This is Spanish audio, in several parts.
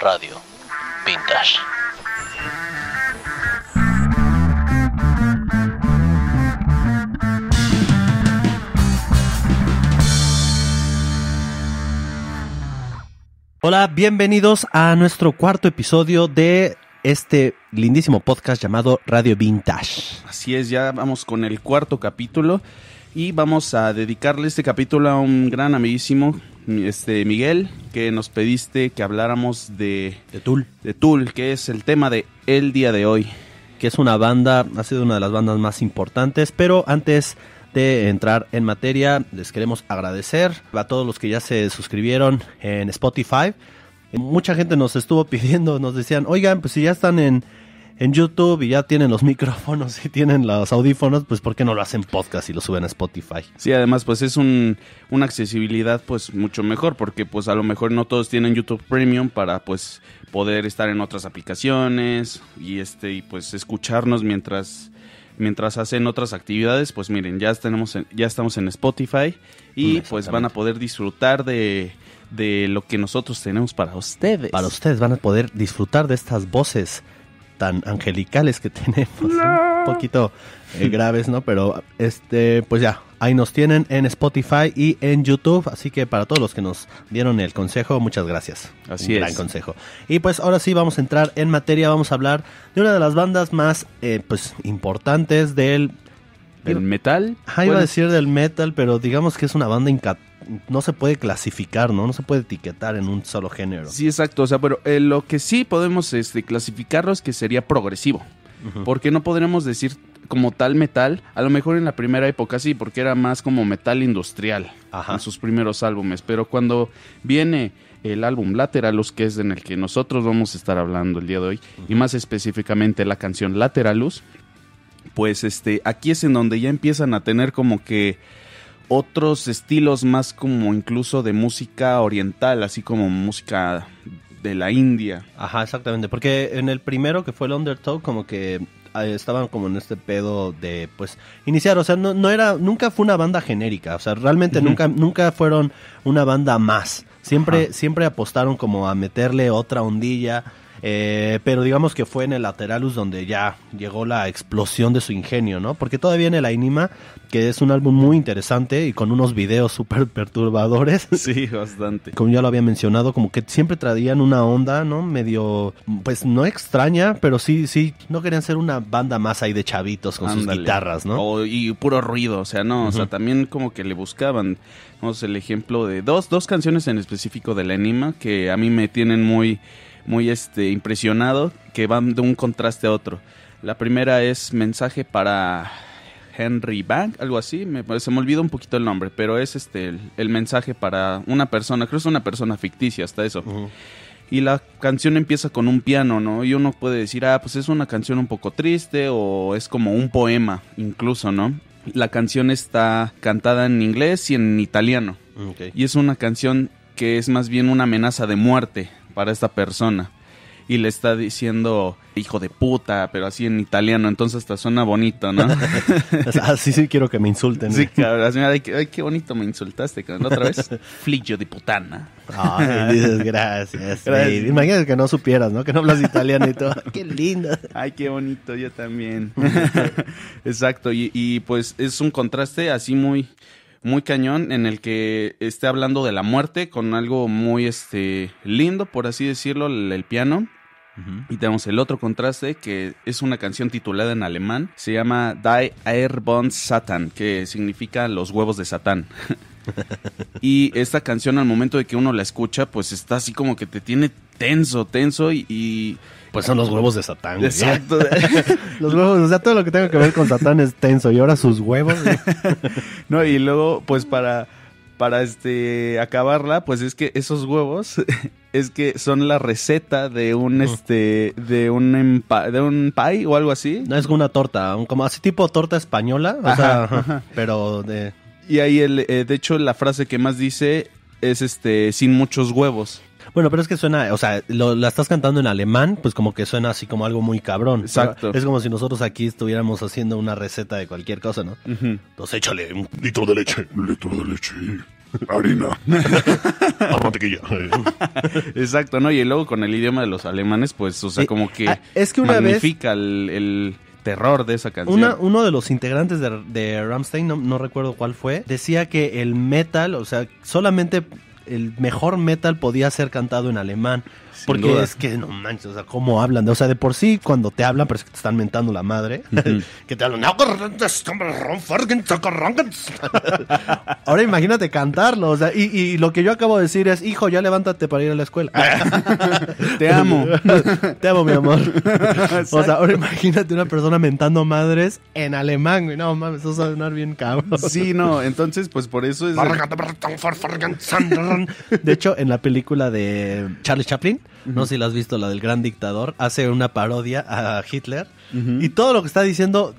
Radio Vintage. Hola, bienvenidos a nuestro cuarto episodio de este lindísimo podcast llamado Radio Vintage. Así es, ya vamos con el cuarto capítulo y vamos a dedicarle este capítulo a un gran amiguísimo, este Miguel, que nos pediste que habláramos de, De Tool, de Tool, que es el tema de el día de hoy. que es una banda, ha sido una de las bandas más importantes, pero antes de entrar en materia, les queremos agradecer a todos los que ya se suscribieron en Spotify. Mucha gente nos estuvo pidiendo, nos decían, oigan, pues si ya están en, en YouTube y ya tienen los micrófonos y tienen los audífonos, pues ¿por qué no lo hacen podcast y lo suben a Spotify? Sí, además pues es un, una accesibilidad pues mucho mejor porque pues a lo mejor no todos tienen YouTube Premium para pues poder estar en otras aplicaciones y este y pues escucharnos mientras mientras hacen otras actividades, pues miren, ya tenemos en- ya estamos en Spotify y Mm, pues van a poder disfrutar de de lo que nosotros tenemos para ustedes. Para ustedes van a poder disfrutar de estas voces tan angelicales que tenemos, un poquito eh, graves, ¿no? Pero este, pues ya, ahí nos tienen en Spotify y en YouTube, así que para todos los que nos dieron el consejo, muchas gracias. Así Un gran es. consejo. Y pues ahora sí vamos a entrar en materia, vamos a hablar de una de las bandas más eh, pues importantes del el metal. Ajá, iba a decir del metal, pero digamos que es una banda inca- no se puede clasificar, ¿no? No se puede etiquetar en un solo género. Sí, exacto. O sea, pero eh, lo que sí podemos este, clasificarlo es que sería progresivo. Porque no podremos decir como tal metal. A lo mejor en la primera época sí, porque era más como metal industrial Ajá. en sus primeros álbumes. Pero cuando viene el álbum Lateralus, que es en el que nosotros vamos a estar hablando el día de hoy, y más específicamente la canción Lateralus, pues este, aquí es en donde ya empiezan a tener como que otros estilos más como incluso de música oriental, así como música de la India. Ajá, exactamente, porque en el primero que fue el Undertow como que eh, estaban como en este pedo de pues iniciar, o sea, no, no era nunca fue una banda genérica, o sea, realmente nunca nunca fueron una banda más. Siempre Ajá. siempre apostaron como a meterle otra ondilla, eh, pero digamos que fue en el Lateralus donde ya llegó la explosión de su ingenio, ¿no? Porque todavía en el Ainima, que es un álbum muy interesante y con unos videos súper perturbadores, Sí, bastante. como ya lo había mencionado, como que siempre traían una onda, ¿no? Medio, pues no extraña, pero sí, sí, no querían ser una banda más ahí de chavitos con sus guitarras, ¿no? O- y puro ruido, o sea, no, o sea, también como que le buscaban, vamos, el ejemplo de dos, dos canciones en específico del anima que a mí me tienen muy, muy este, impresionado, que van de un contraste a otro. La primera es Mensaje para Henry Bank, algo así, me, se me olvidó un poquito el nombre, pero es este el, el mensaje para una persona, creo que es una persona ficticia, hasta eso. Y la canción empieza con un piano, ¿no? Y uno puede decir, ah, pues es una canción un poco triste o es como un poema, incluso, ¿no? La canción está cantada en inglés y en italiano. Y es una canción que es más bien una amenaza de muerte para esta persona. Y le está diciendo hijo de puta, pero así en italiano, entonces hasta suena bonito, ¿no? Ah, sí, quiero que me insulten. sí, cabrón, así, ay, qué, ay, qué bonito me insultaste, cabrón. Otra vez, fliggio de putana. Ay, dices, gracias. Gracias. Sí, Imagínate que no supieras, ¿no? Que no hablas italiano y todo. Qué lindo. Ay, qué bonito, yo también. Exacto, y, y, pues es un contraste así muy, muy cañón en el que esté hablando de la muerte con algo muy este lindo, por así decirlo, el, el piano. Y tenemos el otro contraste que es una canción titulada en alemán, se llama Die Eierbond Satan, que significa los huevos de Satán. y esta canción al momento de que uno la escucha, pues está así como que te tiene tenso, tenso y- y Pues son los huevos de Satán. güey. Exacto. Los huevos, o sea, todo lo que tenga que ver con Satán es tenso. Y ahora sus huevos. no, y luego, pues para, para este acabarla, pues es que esos huevos es que son la receta de un este de un empa- de un pie o algo así. No es una torta, un- como así tipo torta española. O Ajá, sea, ajá. pero de. Y ahí el, eh, de hecho la frase que más dice es este sin muchos huevos. Bueno, pero es que suena, o sea, lo, la estás cantando en alemán, pues como que suena así como algo muy cabrón. Exacto. Es como si nosotros aquí estuviéramos haciendo una receta de cualquier cosa, ¿no? Ujú. Entonces échale un litro de leche, un litro de leche. Harina. Ah, mantequilla. Exacto, ¿no? Y luego con el idioma de los alemanes, pues, o sea, como que Ah, es que una vez- magnifica el, el terror de esa canción. Una, uno de los integrantes de, de Ramstein, no, no recuerdo cuál fue, decía que el metal, o sea, solamente el mejor metal podía ser cantado en alemán. Porque duda. es que no manches, o sea, cómo hablan. O sea, de por sí, cuando te hablan, parece que te están mentando la madre. que te hablan. Ahora imagínate cantarlo. O sea, y, y lo que yo acabo de decir es: Hijo, ya levántate para ir a la escuela. Te amo. Te amo, mi amor. o sea, ahora imagínate una persona mentando madres en alemán, güey. No mames, eso va a sonar bien cabrón. Sí, no, entonces, pues por eso es... De hecho, en la película de Charlie Chaplin, no sé si la has visto, la del gran dictador, hace una parodia a Hitler y todo lo que está diciendo.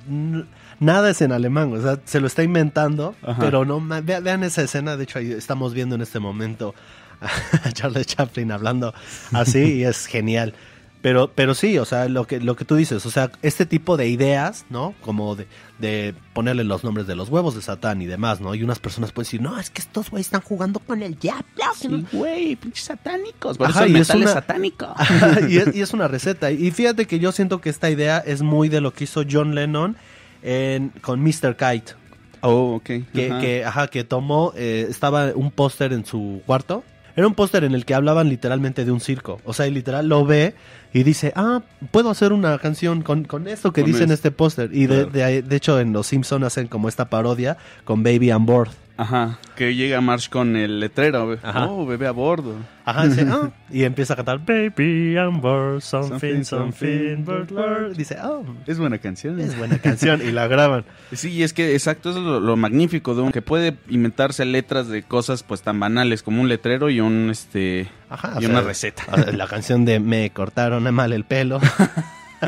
Nada es en alemán, o sea, se lo está inventando, Ajá. pero no, vean esa escena, de hecho ahí estamos viendo en este momento a Charlie Chaplin hablando así y es genial. Pero, pero sí, o sea, lo que, lo que tú dices, o sea, este tipo de ideas, ¿no? Como de, de ponerle los nombres de los huevos de Satán y demás, ¿no? Y unas personas pueden decir, no, es que estos güeyes están jugando con el diablo. Sí, güey, pinches satánicos. Por Ajá, eso el y es metal es, una- satánico. y, es, y es una receta. Y fíjate que yo siento que esta idea es muy de lo que hizo John Lennon en, con Mr. Kite. Oh, ok. Que, Ajá. que, ajá, que tomó, eh, estaba un póster en su cuarto. Era un póster en el que hablaban literalmente de un circo. O sea, y literal lo ve y dice, ah, puedo hacer una canción con, con esto que Con dice en esto. este póster. Y de, Claro. de, de hecho en Los Simpsons hacen como esta parodia con Baby on Board. Ajá, que llega Marsh con el letrero. Ajá. Oh, bebé a bordo. Ajá, dice, ah, y empieza a cantar Baby on Board, something, Something, bird, bird". Dice, oh, Es buena canción. es buena canción y la graban. Sí, y es que exacto, eso es lo, lo magnífico de un que puede inventarse letras de cosas pues tan banales como un letrero y un este Ajá, y o una sea, receta. La canción de Me cortaron mal el pelo.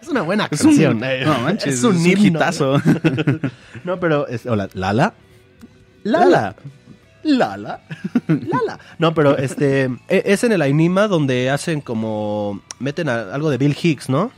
es una buena Es un, canción. eh. no manches, es un, himno. hitazo. No, pero es, hola, Lala. Lala. Lala. Lala. No, pero este e- es en el Ainima donde hacen como meten a- algo de Bill Hicks, ¿no?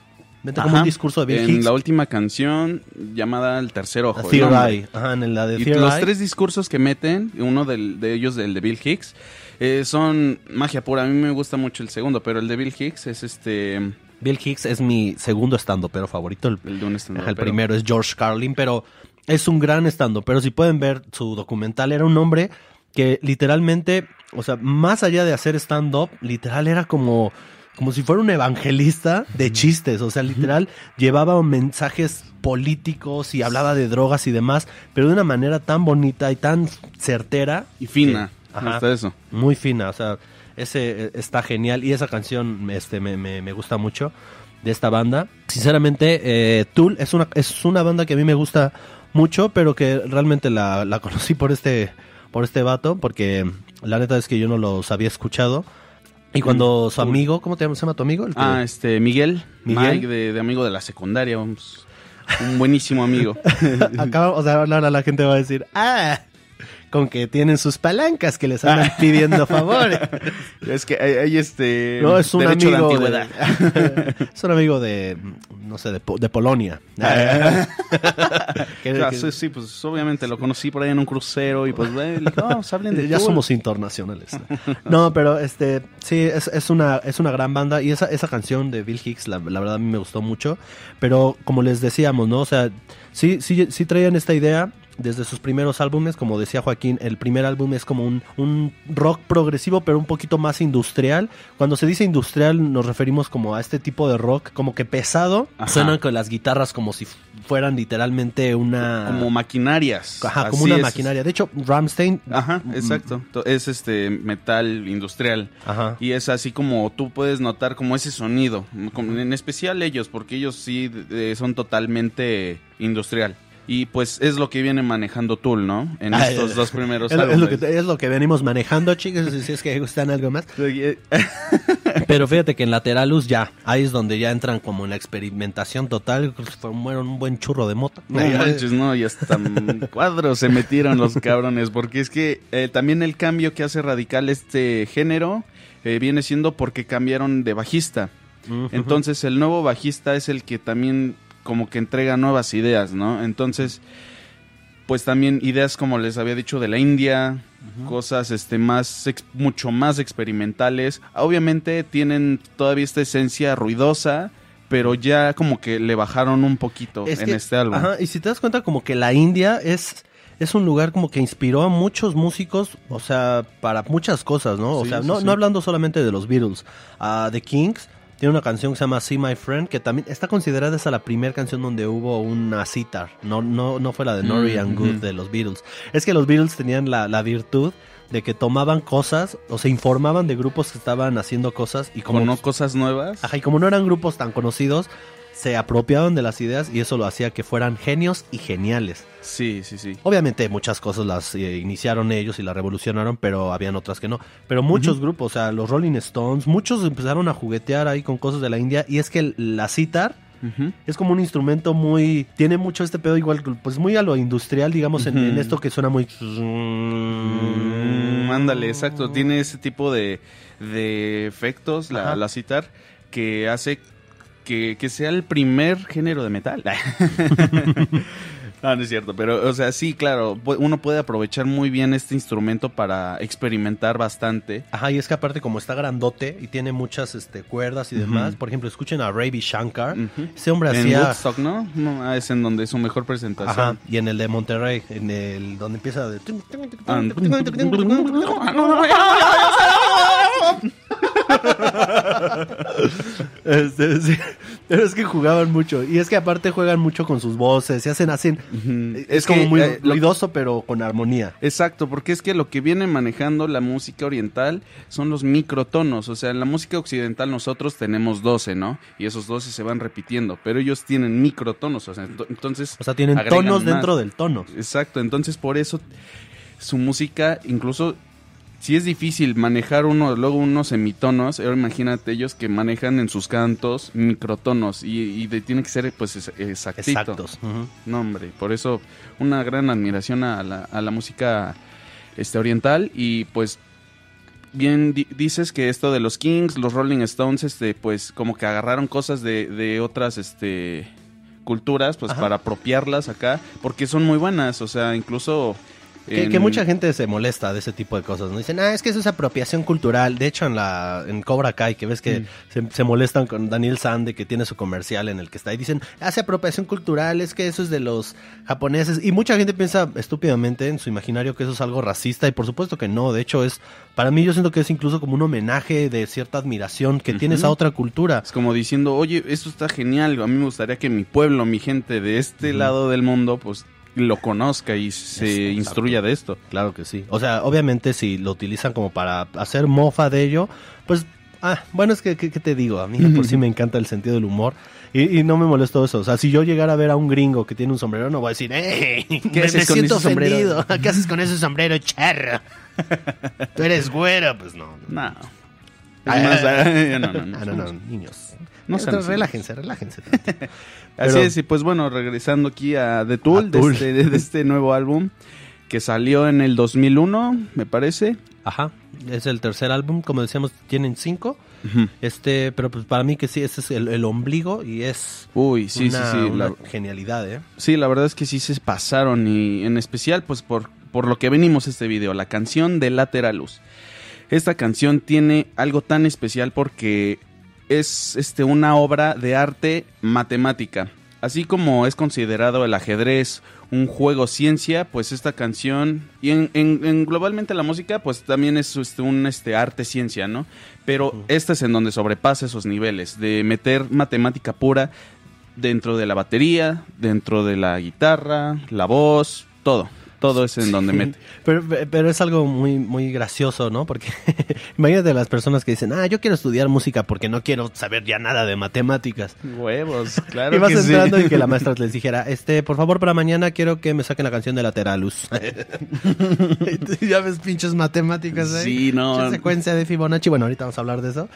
Meten como un discurso de Bill en Hicks. la última canción llamada El tercer ojo. el. Eye. Ajá, en la de Y los Eye. tres discursos que meten, uno del- de ellos del de Bill Hicks, eh, son magia pura. A mí me gusta mucho el segundo, pero el de Bill Hicks es este Bill Hicks es mi segundo estando pero favorito. El, el de un Ajá, el primero es George Carlin, pero es un gran estando. Pero si pueden ver su documental, era un hombre que literalmente, o sea, más allá de hacer stand-up, literal era como, como si fuera un evangelista de chistes. O sea, literal llevaba mensajes políticos y hablaba de drogas y demás, pero de una manera tan bonita y tan certera. Y fina. que- ajá, Hasta eso. muy fina, o sea, ese eh, está genial y esa canción este me, me, me gusta mucho de esta banda. Sinceramente, eh, Tool es una es una banda que a mí me gusta mucho, pero que realmente la, la conocí por este por este vato, porque la neta es que yo no los había escuchado. Y cuando su Tool. amigo, ¿cómo te llama, se llama tu amigo? El que- Ah, este Miguel, Miguel. Mike de, de amigo de la secundaria, vamos. Un buenísimo amigo. Acá, o sea, ahora la gente va a decir, ah, con que tienen sus palancas que les andan pidiendo favores. es que hay, hay este No, es un derecho amigo de es un amigo de, no sé, de, de Polonia. Que- Ah, que- sí, sí, pues obviamente lo conocí por ahí en un crucero y pues güey, dije, vamos, hablen de ya Tool". somos internacionales. No, pero este, sí, es, es una, es una gran banda y esa, esa canción de Bill Hicks, la, la verdad a mí me gustó mucho. Pero como les decíamos, ¿no? O sea, sí, sí, sí traían esta idea desde sus primeros álbumes, como decía Joaquín, el primer álbum es como un, un rock progresivo, pero un poquito más industrial. Cuando se dice industrial, nos referimos como a este tipo de rock, como que pesado. Ajá. Suenan con las guitarras como si fueran literalmente una. como maquinarias. Ajá, como Así una es. maquinaria. De hecho, Ramstein. Ajá, exacto. To- Es este metal industrial. Ajá. Y es así como tú puedes notar como ese sonido, en especial ellos, porque ellos sí eh, son totalmente industrial. Y pues es lo que viene manejando Tool, ¿no? En Ah, estos dos primeros Es es lo que, es lo que venimos manejando, chicos, si es que gustan algo más. eh, Pero fíjate que en Lateralus ya, ahí es donde ya entran como en la experimentación total, pues, fueron un buen churro de moto. No manches, no, y hasta cuadros se metieron los cabrones, porque es que eh, también el cambio que hace radical este género eh, viene siendo porque cambiaron de bajista. Entonces el nuevo bajista es el que también como que entrega nuevas ideas, ¿no? Entonces pues también ideas como les había dicho de la India, cosas este más ex- mucho más experimentales. Obviamente tienen todavía esta esencia ruidosa, pero ya como que le bajaron un poquito Es en que- este álbum. Ajá, y si te das cuenta, como que la India es, es un lugar como que inspiró a muchos músicos, o sea, para muchas cosas, ¿no? O Sí, sea, no, sí. no hablando solamente de los Beatles. Ah, The Kings tiene una canción que se llama See My Friend, que también está considerada esa la primera canción donde hubo una sitar. No, no, no fue la de Nori Mm, and Good ujú. de los Beatles. Es que los Beatles tenían la, la virtud de que tomaban cosas o se informaban de grupos que estaban haciendo cosas y como como no cosas nuevas. Ajá, y como no eran grupos tan conocidos, se apropiaban de las ideas y eso lo hacía que fueran genios y geniales. Sí, sí, sí. Obviamente muchas cosas las eh, iniciaron ellos y las revolucionaron, pero habían otras que no. Pero muchos grupos, o sea, los Rolling Stones, muchos empezaron a juguetear ahí con cosas de la India y es que la sitar Ujú. es como un instrumento muy... Tiene mucho este pedo igual, pues muy a lo industrial, digamos, en, en esto que suena muy... Mm, ándale, exacto. Tiene ese tipo de, de efectos, la, la citar, que hace que, que sea el primer género de metal. no, no es cierto, pero, o sea, sí, claro, uno puede aprovechar muy bien este instrumento para experimentar bastante. Ajá, y es que aparte como está grandote y tiene muchas este, cuerdas y demás, por ejemplo, escuchen a Ravi Shankar, Ujú. ese hombre En hacía... Woodstock, ¿no? No, ah, Es en donde es su mejor presentación. Ajá, y en el de Monterrey, en el donde empieza de... Este, sí, pero es que jugaban mucho y es que aparte juegan mucho con sus voces y hacen hacen es, como que, muy eh, ruidoso pero con armonía. Exacto, porque es que lo que viene manejando la música oriental son los microtonos. O sea, en la música occidental nosotros tenemos 12, ¿no? Y esos 12 se van repitiendo, pero ellos tienen microtonos. O sea, ento- entonces. O sea, tienen tonos más. dentro del tono. Exacto, entonces por eso su música, incluso si es difícil manejar uno, luego unos semitonos, ahora imagínate ellos que manejan en sus cantos microtonos y, y de- tiene que ser pues es- exactito. Exactos. No, hombre, por eso una gran admiración a la, a la música este, oriental y pues bien di- dices que esto de los Kings, los Rolling Stones, este, pues como que agarraron cosas de, de otras este, culturas pues Ajá. para apropiarlas acá porque son muy buenas, o sea, incluso... Que, en- que mucha gente se molesta de ese tipo de cosas, ¿no? Dicen, ah, es que eso es apropiación cultural. De hecho, en la en Cobra Kai, que ves que Mm. se, se molestan con Daniel Sande, que tiene su comercial en el que está, y dicen, hace apropiación cultural, es que eso es de los japoneses. Y mucha gente piensa estúpidamente en su imaginario que eso es algo racista, y por supuesto que no. De hecho, es, para mí yo siento que es incluso como un homenaje de cierta admiración que tienes a otra cultura. Es como diciendo, oye, esto está genial, a mí me gustaría que mi pueblo, mi gente de este lado del mundo, pues lo conozca y se Exacto. instruya de esto. Claro que sí. O sea, obviamente si lo utilizan como para hacer mofa de ello, pues, ah, bueno, es que, ¿qué te digo? A mí por sí me encanta el sentido del humor y, y no me molesto eso. O sea, si yo llegara a ver a un gringo que tiene un sombrero, no voy a decir, ¡eh! ¿Qué haces con ese sombrero? ¿Qué haces con ese sombrero, charro? Tú eres güero, pues no. no. Ah, ah, ah, no, no, no, Ah, no, no, niños. No así. relájense, relájense. tantito. Así Pero- es, y pues bueno, regresando aquí a The Tool, A de, este, de este nuevo álbum que salió en el 2001, me parece. Ajá, es el tercer álbum, como decíamos, tienen cinco. Este, pero pues para mí que sí, ese es el, el ombligo y es Uy, sí, una, sí, sí. una La, genialidad, ¿eh? sí, la verdad es que sí se pasaron y en especial pues por, por lo que venimos este video, la canción de Lateralus. Esta canción tiene algo tan especial porque es este, una obra de arte matemática. Así como es considerado el ajedrez un juego ciencia, pues esta canción, y en, en- en globalmente la música, pues también es este, un este, arte ciencia, ¿no? Pero este es en donde sobrepasa esos niveles, de meter matemática pura dentro de la batería, dentro de la guitarra, la voz, todo. Todo es en donde Sí. mete. Pero, pero es algo muy, muy gracioso, ¿no? Porque imagínate las personas que dicen, ah, yo quiero estudiar música porque no quiero saber ya nada de matemáticas. Huevos, claro. y vas que sí. entrando y que la maestra les dijera, este, por favor, para mañana quiero que me saquen la canción de Lateralus. ya ves pinches matemáticas ahí. Sí, no. Pinche secuencia de Fibonacci. Bueno, ahorita vamos a hablar de eso.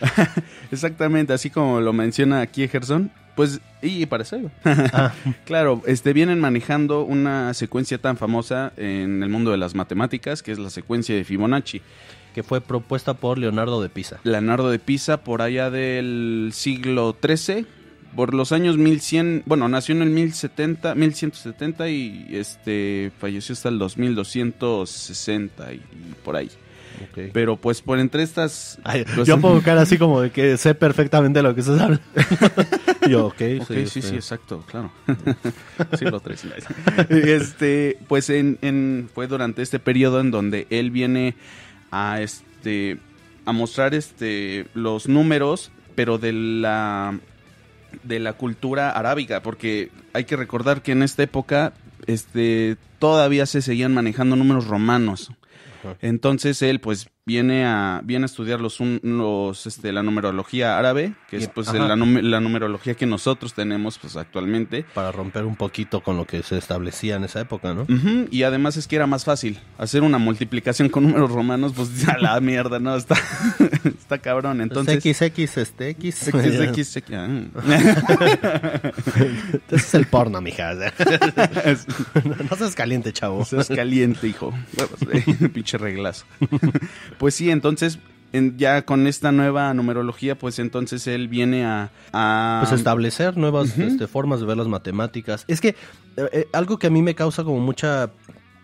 Exactamente, así como lo menciona aquí Gerson, pues, y para eso. Ah, Claro, este, vienen manejando una secuencia tan famosa en el mundo de las matemáticas, que es la secuencia de Fibonacci. que fue propuesta por Leonardo de Pisa. Leonardo de Pisa, por allá del siglo XIII, por los años 1100, bueno, nació en el 1070, 1170 y este falleció hasta el 2260 y, y por ahí. Pero pues por entre estas... Ay, pues, yo pongo cara así como de que sé perfectamente lo que estás hablando. yo, ok, Ok, sí, sí, este, sí, exacto, claro. sí, lo traes. este, pues en, en- fue durante este periodo en donde él viene a este a mostrar este los números, pero de la de la cultura arábiga, porque hay que recordar que en esta época este todavía se seguían manejando números romanos. Entonces él pues viene a viene a estudiar los, los este la numerología árabe, que es pues la, nume- la numerología que nosotros tenemos pues actualmente. Para romper un poquito con lo que se establecía en esa época, ¿no? Y además es que era más fácil hacer una multiplicación con números romanos, pues a la mierda, no, está, está cabrón. Entonces, XX, este, X. X, X, ah. Es el porno, mija. no seas caliente, chavo. Seas caliente, hijo. Pinche reglazo. Pues sí, entonces, en- ya con esta nueva numerología, pues entonces él viene a... a- Pues establecer nuevas este, formas de ver las matemáticas. Es que eh, eh, algo que a mí me causa como mucha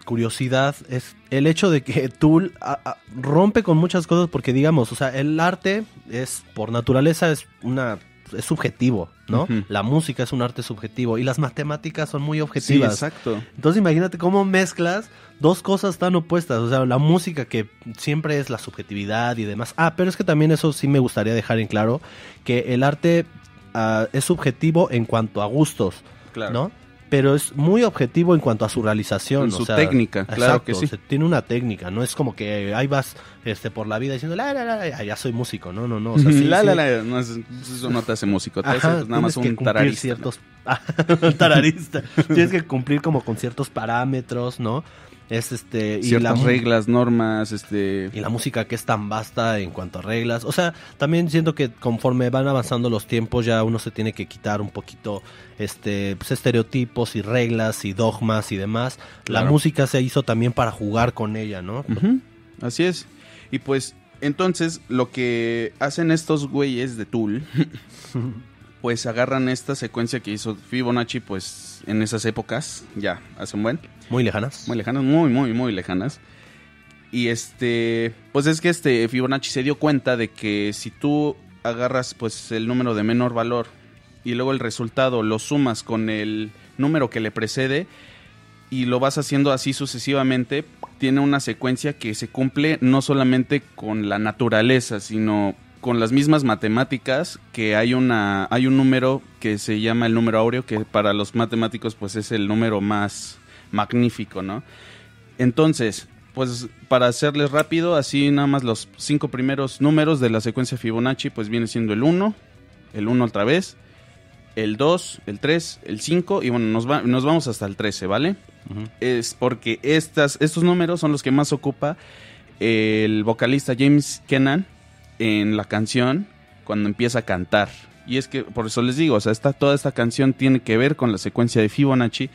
curiosidad es el hecho de que Tool a- a- rompe con muchas cosas porque digamos, o sea, el arte es por naturaleza es una es subjetivo, ¿no? La música es un arte subjetivo y las matemáticas son muy Sí, objetivas. exacto. Entonces imagínate cómo mezclas dos cosas tan opuestas, o sea, la música que siempre es la subjetividad y demás. Ah, pero es que también eso sí me gustaría dejar en claro, que el arte ah, es subjetivo en cuanto a gustos, Claro. ¿no? Pero es muy objetivo en cuanto a su realización. En o su sea, técnica, claro exacto, que sí. o sea, tiene una técnica, no es como que ahí vas este, por la vida diciendo, la, la, la, ya, ya soy músico, no, no, no. O sea, sí, la, sí. la, la, no es- eso no te hace músico, te hace Ajá, nada más un tararista. Ah, tararista. tienes que cumplir como con ciertos parámetros, ¿no? Es este y Ciertas la mu- reglas, normas, este... y la música que es tan vasta en cuanto a reglas. O sea, también siento que conforme van avanzando los tiempos ya uno se tiene que quitar un poquito este pues, estereotipos y reglas y dogmas y demás. La música se hizo también para jugar con ella, ¿no? Así es. Y pues, entonces, lo que hacen estos güeyes de Tool, pues agarran esta secuencia que hizo Fibonacci, pues, en esas épocas, ya, hace un buen, Muy lejanas. muy lejanas, muy, muy, muy lejanas. Y este, pues es que este Fibonacci se dio cuenta de que si tú agarras, pues, el número de menor valor y luego el resultado lo sumas con el número que le precede y lo vas haciendo así sucesivamente, tiene una secuencia que se cumple no solamente con la naturaleza, sino con las mismas matemáticas, que hay una hay un número que se llama el número áureo que para los matemáticos pues es el número más magnífico, ¿no? Entonces, pues para hacerles rápido, así nada más los cinco primeros números de la secuencia Fibonacci pues viene siendo el 1, el 1 otra vez, el 2, el 3, el 5 y bueno, nos, va- nos vamos hasta el 13, ¿vale? Es porque estas, estos números son los que más ocupa el vocalista James Kennan en la canción cuando empieza a cantar. Y es que, por eso les digo, o sea, esta, toda esta canción tiene que ver con la secuencia de Fibonacci,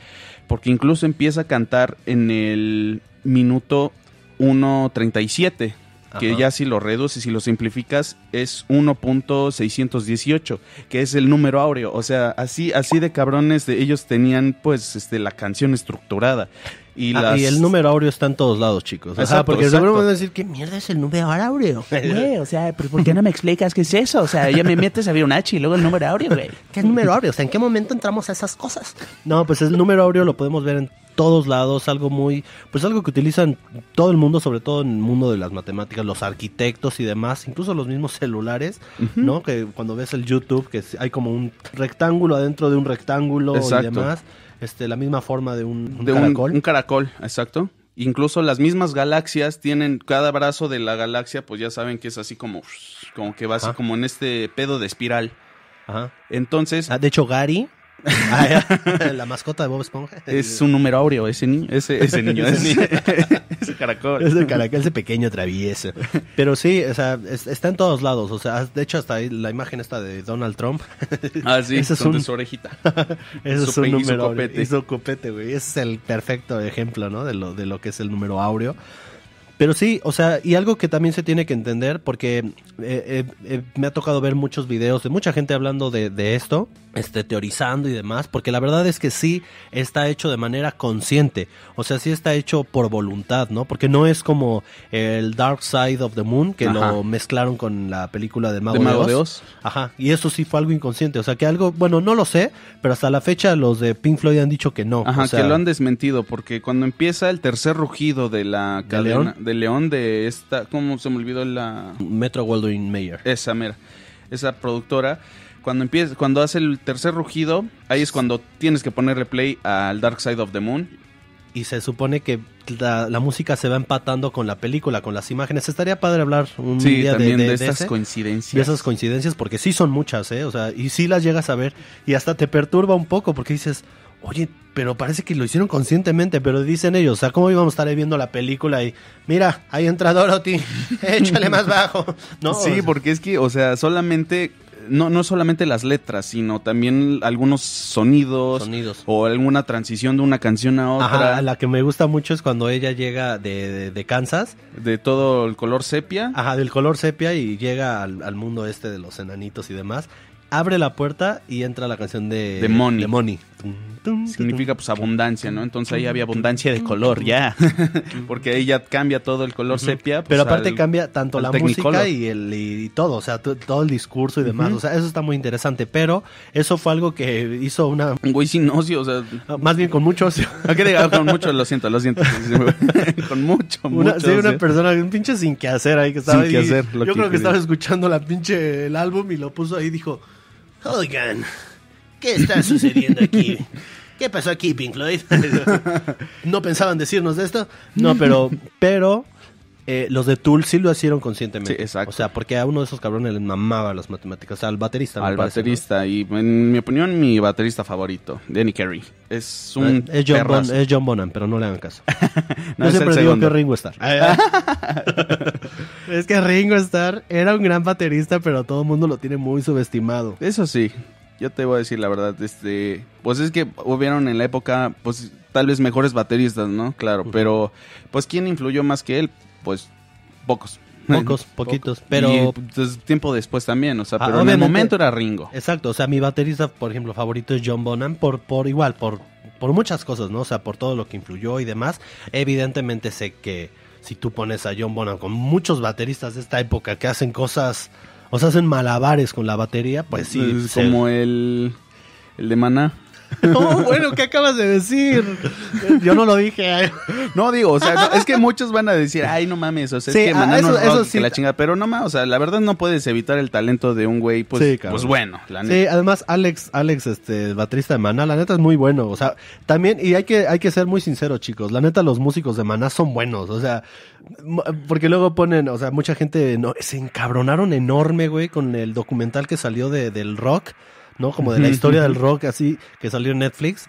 porque incluso empieza a cantar en el minuto 1.37, que Ajá. ya si lo reduces y lo simplificas es 1.618, que es el número áureo. O sea, así, así de cabrones de ellos tenían pues este la canción estructurada. Y, Ah, las... y el número áureo está en todos lados, chicos. Ajá, Exacto, porque seguro van a decir, ¿qué mierda es el número áureo? Güey, o sea, ¿pero ¿por qué no me explicas qué es eso? O sea, ya me metes a Fibonacci y luego el número áureo, güey. ¿Qué es número áureo? O sea, ¿en qué momento entramos a esas cosas? No, pues el número áureo lo podemos ver en todos lados, algo muy, pues algo que utilizan todo el mundo, sobre todo en el mundo de las matemáticas, los arquitectos y demás, incluso los mismos celulares, ¿no? Que cuando ves el YouTube, que hay como un rectángulo adentro de un rectángulo Exacto. y demás, este, la misma forma de un, un de caracol. Un, caracol, exacto. Incluso las mismas galaxias tienen cada brazo de la galaxia, pues ya saben que es así como, como que va así como en este pedo de espiral. Ajá. Entonces, Ah, de hecho, Gary, ah, la mascota de Bob Esponja, es un número áureo ese niño, ese, ese niño, Ese ese, ese caracol. Es el caracol, ese pequeño travieso. Pero sí, o sea, es- está en todos lados. O sea, de hecho, hasta ahí la imagen esta de Donald Trump. Ah, sí, Ese es su orejita. Ese es un número copete. Su copete, güey. Ese es el perfecto ejemplo, ¿no? De lo, de lo que es el número áureo. Pero sí, o sea, y algo que también se tiene que entender, porque eh, eh, eh, me ha tocado ver muchos videos de mucha gente hablando de, de esto, este, teorizando y demás, porque la verdad es que sí está hecho de manera consciente, o sea, sí está hecho por voluntad, ¿no? Porque no es como el Dark Side of the Moon, que Ajá. lo mezclaron con la película de Mago, De Mago de de Oz. Oz. Ajá, y eso sí fue algo inconsciente, o sea, que algo, bueno, no lo sé, pero hasta la fecha los de Pink Floyd han dicho que no. Ajá, o sea, que lo han desmentido, porque cuando empieza el tercer rugido de la cadena león? de León de esta, ¿cómo se me olvidó la Metro Goldwyn Mayer. esa mera, esa productora? Cuando empieza, cuando hace el tercer rugido, ahí es cuando tienes que ponerle play al Dark Side of the Moon. y se supone que la, la música se va empatando con la película, con las imágenes. Estaría padre hablar un Sí, día de- de, de, de estas ese, coincidencias. de esas coincidencias, porque sí son muchas, ¿eh? O sea, y sí las llegas a ver y hasta te perturba un poco porque dices, oye, pero parece que lo hicieron conscientemente, pero dicen ellos, o sea, ¿cómo íbamos a estar ahí viendo la película y, mira, ahí entra Dorothy, échale más bajo? No, sí, o sea, porque es que, o sea, solamente, no, no solamente las letras, sino también algunos sonidos, Sonidos. o alguna transición de una canción a otra, Ajá, la que me gusta mucho es cuando ella llega de, de- de Kansas, de todo el color sepia. ajá, del color sepia y llega al, al mundo este de los enanitos y demás. Abre la puerta y entra la canción de, De Money. de Money. Tum, tum, Significa pues abundancia, ¿no? Entonces ahí había abundancia de color ya. Porque ahí ya cambia todo el color sepia. pues, Pero aparte al- cambia tanto la Technicolor. música y el y, todo, o sea, todo el discurso y demás. O sea, eso está muy interesante. Pero eso fue algo que hizo una. Un güey sin ocio, o sea. Más bien con muchos. ¿A qué diga? Con mucho, lo siento, lo siento. con mucho, Una, mucho. sí, una ocio. persona, un pinche sin que hacer ahí que estaba Sin que ahí. hacer, lo Yo que creo que quería. estaba escuchando la pinche el álbum y lo puso ahí y dijo: Oigan, ¿qué está sucediendo aquí? ¿Qué pasó aquí, Pink Floyd? ¿No pensaban decirnos de esto? No, pero, pero eh, los de Tool sí lo hicieron conscientemente. Sí, exacto. O sea, porque a uno de esos cabrones les mamaba las matemáticas. O sea, al baterista. me Al baterista, y en mi opinión, mi baterista favorito, Danny Carey. Es un. Eh, es, John Bon- es John Bonham, pero no le hagan caso. No, Yo siempre digo segundo. que Ringo Starr. es que Ringo Starr era un gran baterista, pero todo el mundo lo tiene muy subestimado. Eso sí, yo te voy a decir la verdad, este, pues es que hubieron en la época, pues tal vez mejores bateristas, ¿no? Claro, pero pues quién influyó más que él, pues pocos. Pocos, poquitos, pero- Y, pues, tiempo después también, o sea, Ah, pero en el momento era Ringo. Exacto, o sea, mi baterista, por ejemplo, favorito es John Bonham, por, por igual, por, por muchas cosas, ¿no? O sea, por todo lo que influyó y demás. Evidentemente sé que si tú pones a John Bonham con muchos bateristas de esta época que hacen cosas, o sea, hacen malabares con la batería, pues sí. Es como el, el de Maná. No, bueno, ¿qué acabas de decir? Yo no lo dije. No, digo, o sea, no, es que muchos van a decir, ay, no mames, o sea, Sí, es que ah, eso- eso que sí. la chingada, pero no más, o sea, la verdad no puedes evitar el talento de un güey, pues, Sí, pues bueno, la Sí, neta. además Alex, Alex, este, el baterista de Maná, la neta es muy bueno, o sea, también, y hay que, hay que ser muy sinceros, chicos, la neta los músicos de Maná son buenos, o sea, porque luego ponen, o sea, mucha gente no, se encabronaron enorme, güey, con el documental que salió de, del rock, ¿no? Como de la historia del rock, así, que salió en Netflix,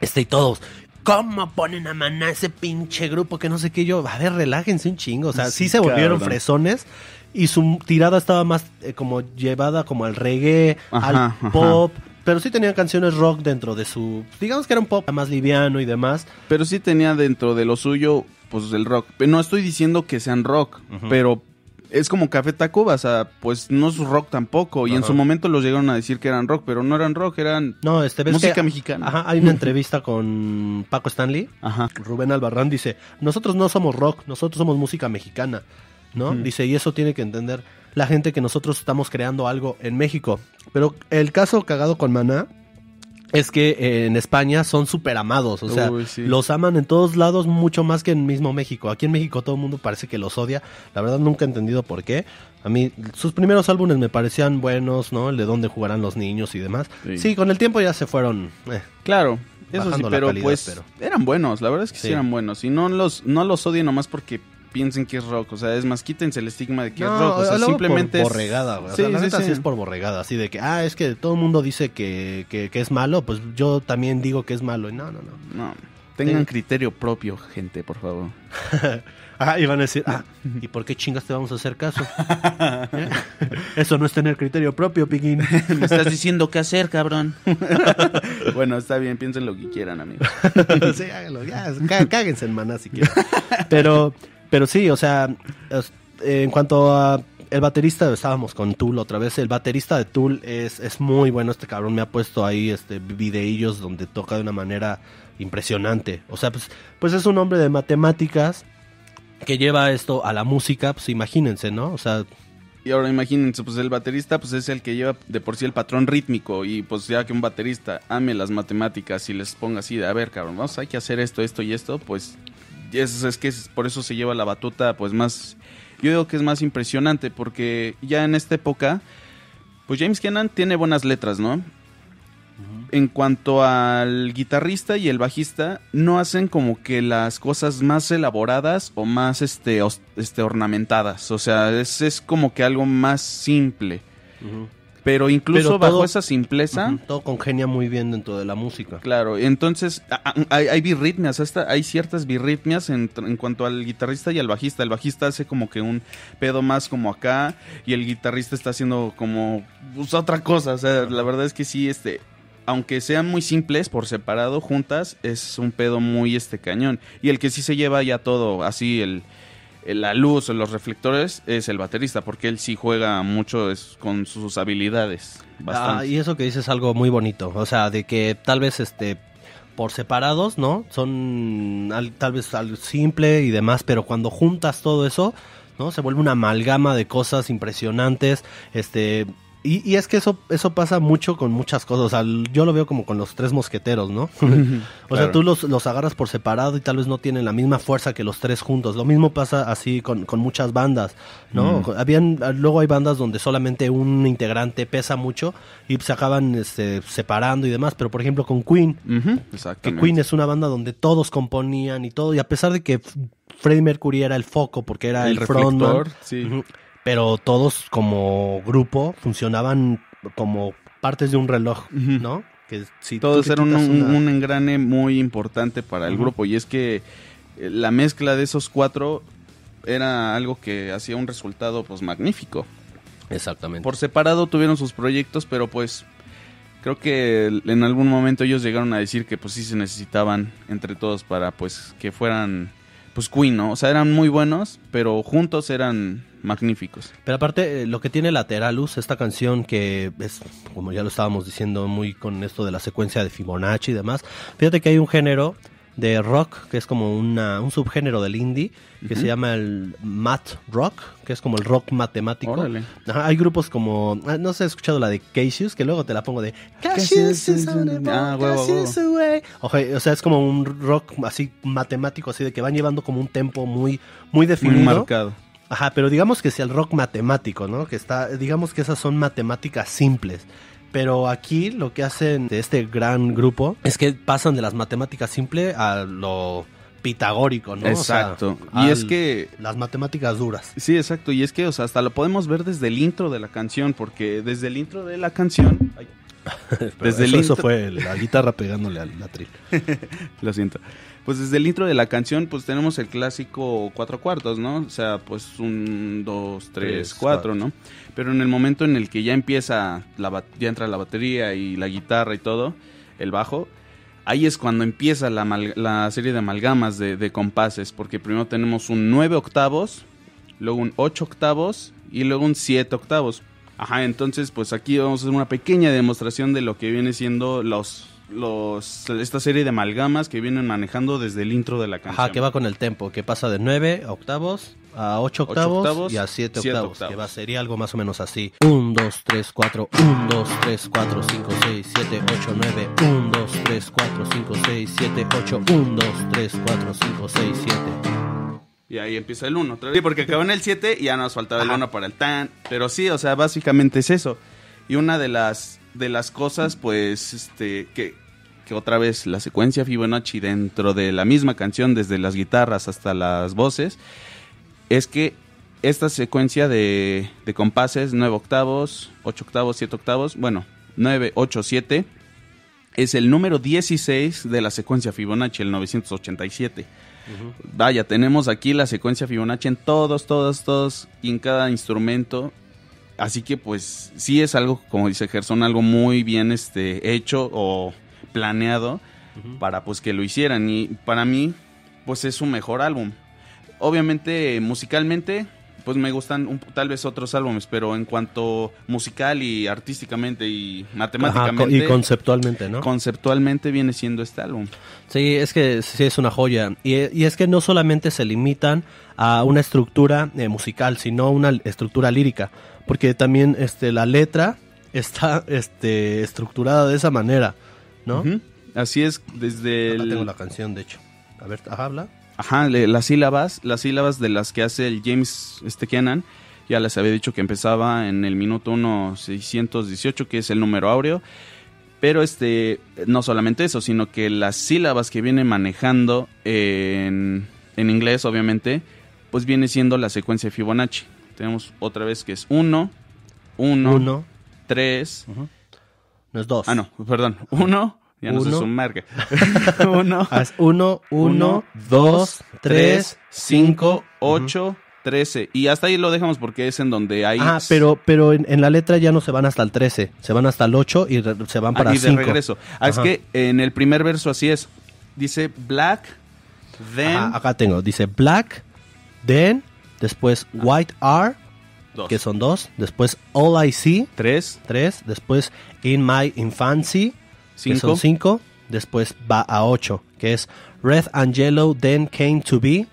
este, y todos, ¿Cómo ponen a Maná ese pinche grupo que no sé qué yo? A ver, relájense un chingo. O sea, sí, Sí, se volvieron cabrón. fresones y su tirada estaba más eh, como llevada como al reggae, Ajá, al ajá. pop. Pero sí tenían canciones rock dentro de su... Digamos que era un pop más liviano y demás. Pero sí tenía dentro de lo suyo, pues el rock. No estoy diciendo que sean rock, pero es como Café Tacuba, o sea, pues no es rock tampoco. Y en su momento los llegaron a decir que eran rock, pero no eran rock, eran No, este... ¿ves música que- mexicana. Ajá, hay una entrevista con Paco Stanley. Ajá. Rubén Albarrán dice, nosotros no somos rock, nosotros somos música mexicana, ¿no? Dice, y eso tiene que entender la gente que nosotros estamos creando algo en México. Pero el caso cagado con Maná es que eh, en España son súper amados, o sea, Uy, sí. los aman en todos lados mucho más que en mismo México. Aquí en México todo el mundo parece que los odia, la verdad nunca he entendido por qué. A mí sus primeros álbumes me parecían buenos, ¿no? El de dónde jugarán los niños y demás. Sí, Sí. con el tiempo ya se fueron... eh, Claro, eso sí, pero calidad, pues pero- eran buenos, la verdad es que sí. Sí. eran buenos. Y no los, no los odien nomás porque piensen que es rock, o sea, es más, quítense el estigma de que es rock, o sea, simplemente por es... borregada, güey. O Sí, la sí, neta sí sí. es por borregada, así de que, ah, es que todo el mundo dice que, que, que es malo, pues yo también digo que es malo. Y no, no, no. No, tengan Sí. criterio propio, gente, por favor. Ah, y van a decir, ah, ¿y por qué chingas te vamos a hacer caso? ¿Eh? Eso no es tener criterio propio, Piquín. Me estás diciendo qué hacer, cabrón. bueno, está bien, piensen lo que quieran, amigos. sí, háganlo, ya, cá- cáguense en maná si quieren. Pero, Pero sí, o sea, en cuanto a el baterista, estábamos con Tool otra vez. El baterista de Tool es, es muy bueno. Este cabrón me ha puesto ahí este videillos donde toca de una manera impresionante. O sea, pues, pues es un hombre de matemáticas que lleva esto a la música. Pues imagínense, ¿no? O sea, Y ahora imagínense, pues el baterista pues es el que lleva de por sí el patrón rítmico y pues ya que un baterista ame las matemáticas y les ponga así de, a ver, cabrón, vamos, hay que hacer esto, esto y esto, pues es, es que es- por eso se lleva la batuta pues más, yo digo que es más impresionante porque ya en esta época, pues James Kennan tiene buenas letras, ¿no? En cuanto al guitarrista y el bajista, no hacen como que las cosas más elaboradas o más este, este ornamentadas. O sea, es, es como que algo más simple. Pero incluso Pero bajo esa simpleza, todo congenia muy bien dentro de la música. claro, entonces hay, hay birritmias, hasta hay ciertas birritmias en, en cuanto al guitarrista y al bajista. El bajista hace como que un pedo más como acá y el guitarrista está haciendo como pues, otra cosa. O sea, la verdad es que sí, este, aunque sean muy simples por separado, juntas, es un pedo muy este cañón. Y el que sí se lleva ya todo así, el- la luz o los reflectores, es el baterista, porque él sí juega mucho es, con sus habilidades. Ah, y eso que dices es algo muy bonito, o sea, de que tal vez este por separados, ¿no? Son al- tal vez algo simple y demás, pero cuando juntas todo eso, ¿no? Se vuelve una amalgama de cosas impresionantes, este y, y es que eso eso pasa mucho con muchas cosas, o sea, yo lo veo como con los tres mosqueteros, ¿no? o sea, tú los, los agarras por separado y tal vez no tienen la misma fuerza que los tres juntos. Lo mismo pasa así con, con muchas bandas, ¿no? Habían, luego hay bandas donde solamente un integrante pesa mucho y se acaban este, separando y demás. Pero por ejemplo con Queen, que. Queen es una banda donde todos componían y todo, y a pesar de que Freddie Mercury era el foco porque era el, el frontman, sí. Ujú. Pero todos como grupo funcionaban como partes de un reloj. ¿no? Que si tú Todos eran un, quitas una- un engrane muy importante para el grupo y es que eh, la mezcla de esos cuatro era algo que hacía un resultado pues magnífico. Exactamente. Por separado tuvieron sus proyectos, pero pues creo que en algún momento ellos llegaron a decir que pues sí se necesitaban entre todos para pues que fueran pues Queen, ¿no? O sea, eran muy buenos, pero juntos eran magníficos. Pero aparte, eh, lo que tiene Lateralus, esta canción que es, como ya lo estábamos diciendo, muy con esto de la secuencia de Fibonacci y demás. Fíjate que hay un género de rock que es como una, un subgénero del indie que se llama el math rock, que es como el rock matemático. Órale. Ajá, hay grupos como, ah, no sé, he escuchado la de Cassius, que luego te la pongo de Cassius is on the Ah, away. Oje, O sea, es como un rock así matemático, así de que van llevando como un tempo muy, muy definido. Muy marcado. Ajá, pero digamos que sea el rock matemático, ¿no? Que está, digamos que esas son matemáticas simples. Pero aquí lo que hacen de este gran grupo es que pasan de las matemáticas simples a lo pitagórico, ¿no? O sea, Exacto. y es que Las matemáticas duras. Sí, exacto. Y es que, o sea, hasta lo podemos ver desde el intro de la canción, porque desde el intro de la canción. Ay, Desde el eso, eso intro- fue la guitarra pegándole al atril. lo siento. Pues desde el intro de la canción, pues tenemos el clásico cuatro cuartos, ¿no? O sea, pues un, dos, tres, Tres, cuatro, cuatro. ¿no? Pero en el momento en el que ya empieza, la, ya entra la batería y la guitarra y todo, el bajo, ahí es cuando empieza la, la serie de amalgamas de, de compases, porque primero tenemos un nueve octavos, luego un ocho octavos y luego un siete octavos. Ajá, entonces pues aquí vamos a hacer una pequeña demostración de lo que viene siendo los, los esta serie de amalgamas que vienen manejando desde el intro de la canción. Ajá, que va con el tempo, que pasa de 9 octavos a 8 octavos, octavos, y a 7 siete octavos, octavos. que va, sería algo más o menos así. 1, 2, 3, 4, 1, 2, 3, 4, 5, 6, 7, 8, 9, 1, 2, 3, 4, 5, 6, 7, 8, 1, 2, 3, 4, 5, 6, 7. Y ahí empieza el 1 otra vez. Sí, porque acabó en el 7 y ya nos faltaba el 1 para el tan. Pero sí, o sea, básicamente es eso. Y una de las, de las cosas, pues, este, que, que otra vez la secuencia Fibonacci dentro de la misma canción, desde las guitarras hasta las voces, es que esta secuencia de, de compases, 9 octavos, 8 octavos, 7 octavos, bueno, 9, 8, 7, es el número 16 de la secuencia Fibonacci, el 987. Vaya, tenemos aquí la secuencia Fibonacci en todos, todos, todos, y en cada instrumento. Así que pues sí es algo, como dice Gerson, algo muy bien este, hecho o planeado para pues que lo hicieran. Y para mí, pues es su mejor álbum. obviamente musicalmente, pues me gustan un- tal vez otros álbumes, pero en cuanto musical y artísticamente y matemáticamente, y conceptualmente, ¿no? conceptualmente viene siendo este álbum. Sí, es que sí es una joya. Y, y es que no solamente se limitan a una estructura eh, musical, sino una estructura lírica. Porque también este, la letra está este, estructurada de esa manera, ¿no? Así es, desde Acá el- tengo la canción, de hecho. A ver, habla. Ajá, le- las sílabas, las sílabas de las que hace el James este Kenan, ya les había dicho que empezaba en el minuto 1 618, que es el número áureo. Pero este, no solamente eso, sino que las sílabas que viene manejando en, en inglés, obviamente, pues viene siendo la secuencia de Fibonacci. Tenemos otra vez que es 1, 1, Uno, 3, no es dos. ah no, perdón, 1, ya no se Uno. 1, Ah, es uno, uno, dos, tres, cinco, 8, 13. Y hasta ahí lo dejamos porque es en donde hay... Ah, pero, pero en, en la letra ya no se van hasta el 13, se van hasta el 8 y re- se van Ah, para y de 5. regreso. Ah, es Ajá. que en el primer verso así es. Dice black, then... Ajá, acá tengo, dice black, then, después white R, dos, que son dos, después all I see, tres, tres, después in my infancy, que cinco, son cinco, después va a ocho, que es red and yellow then came to be,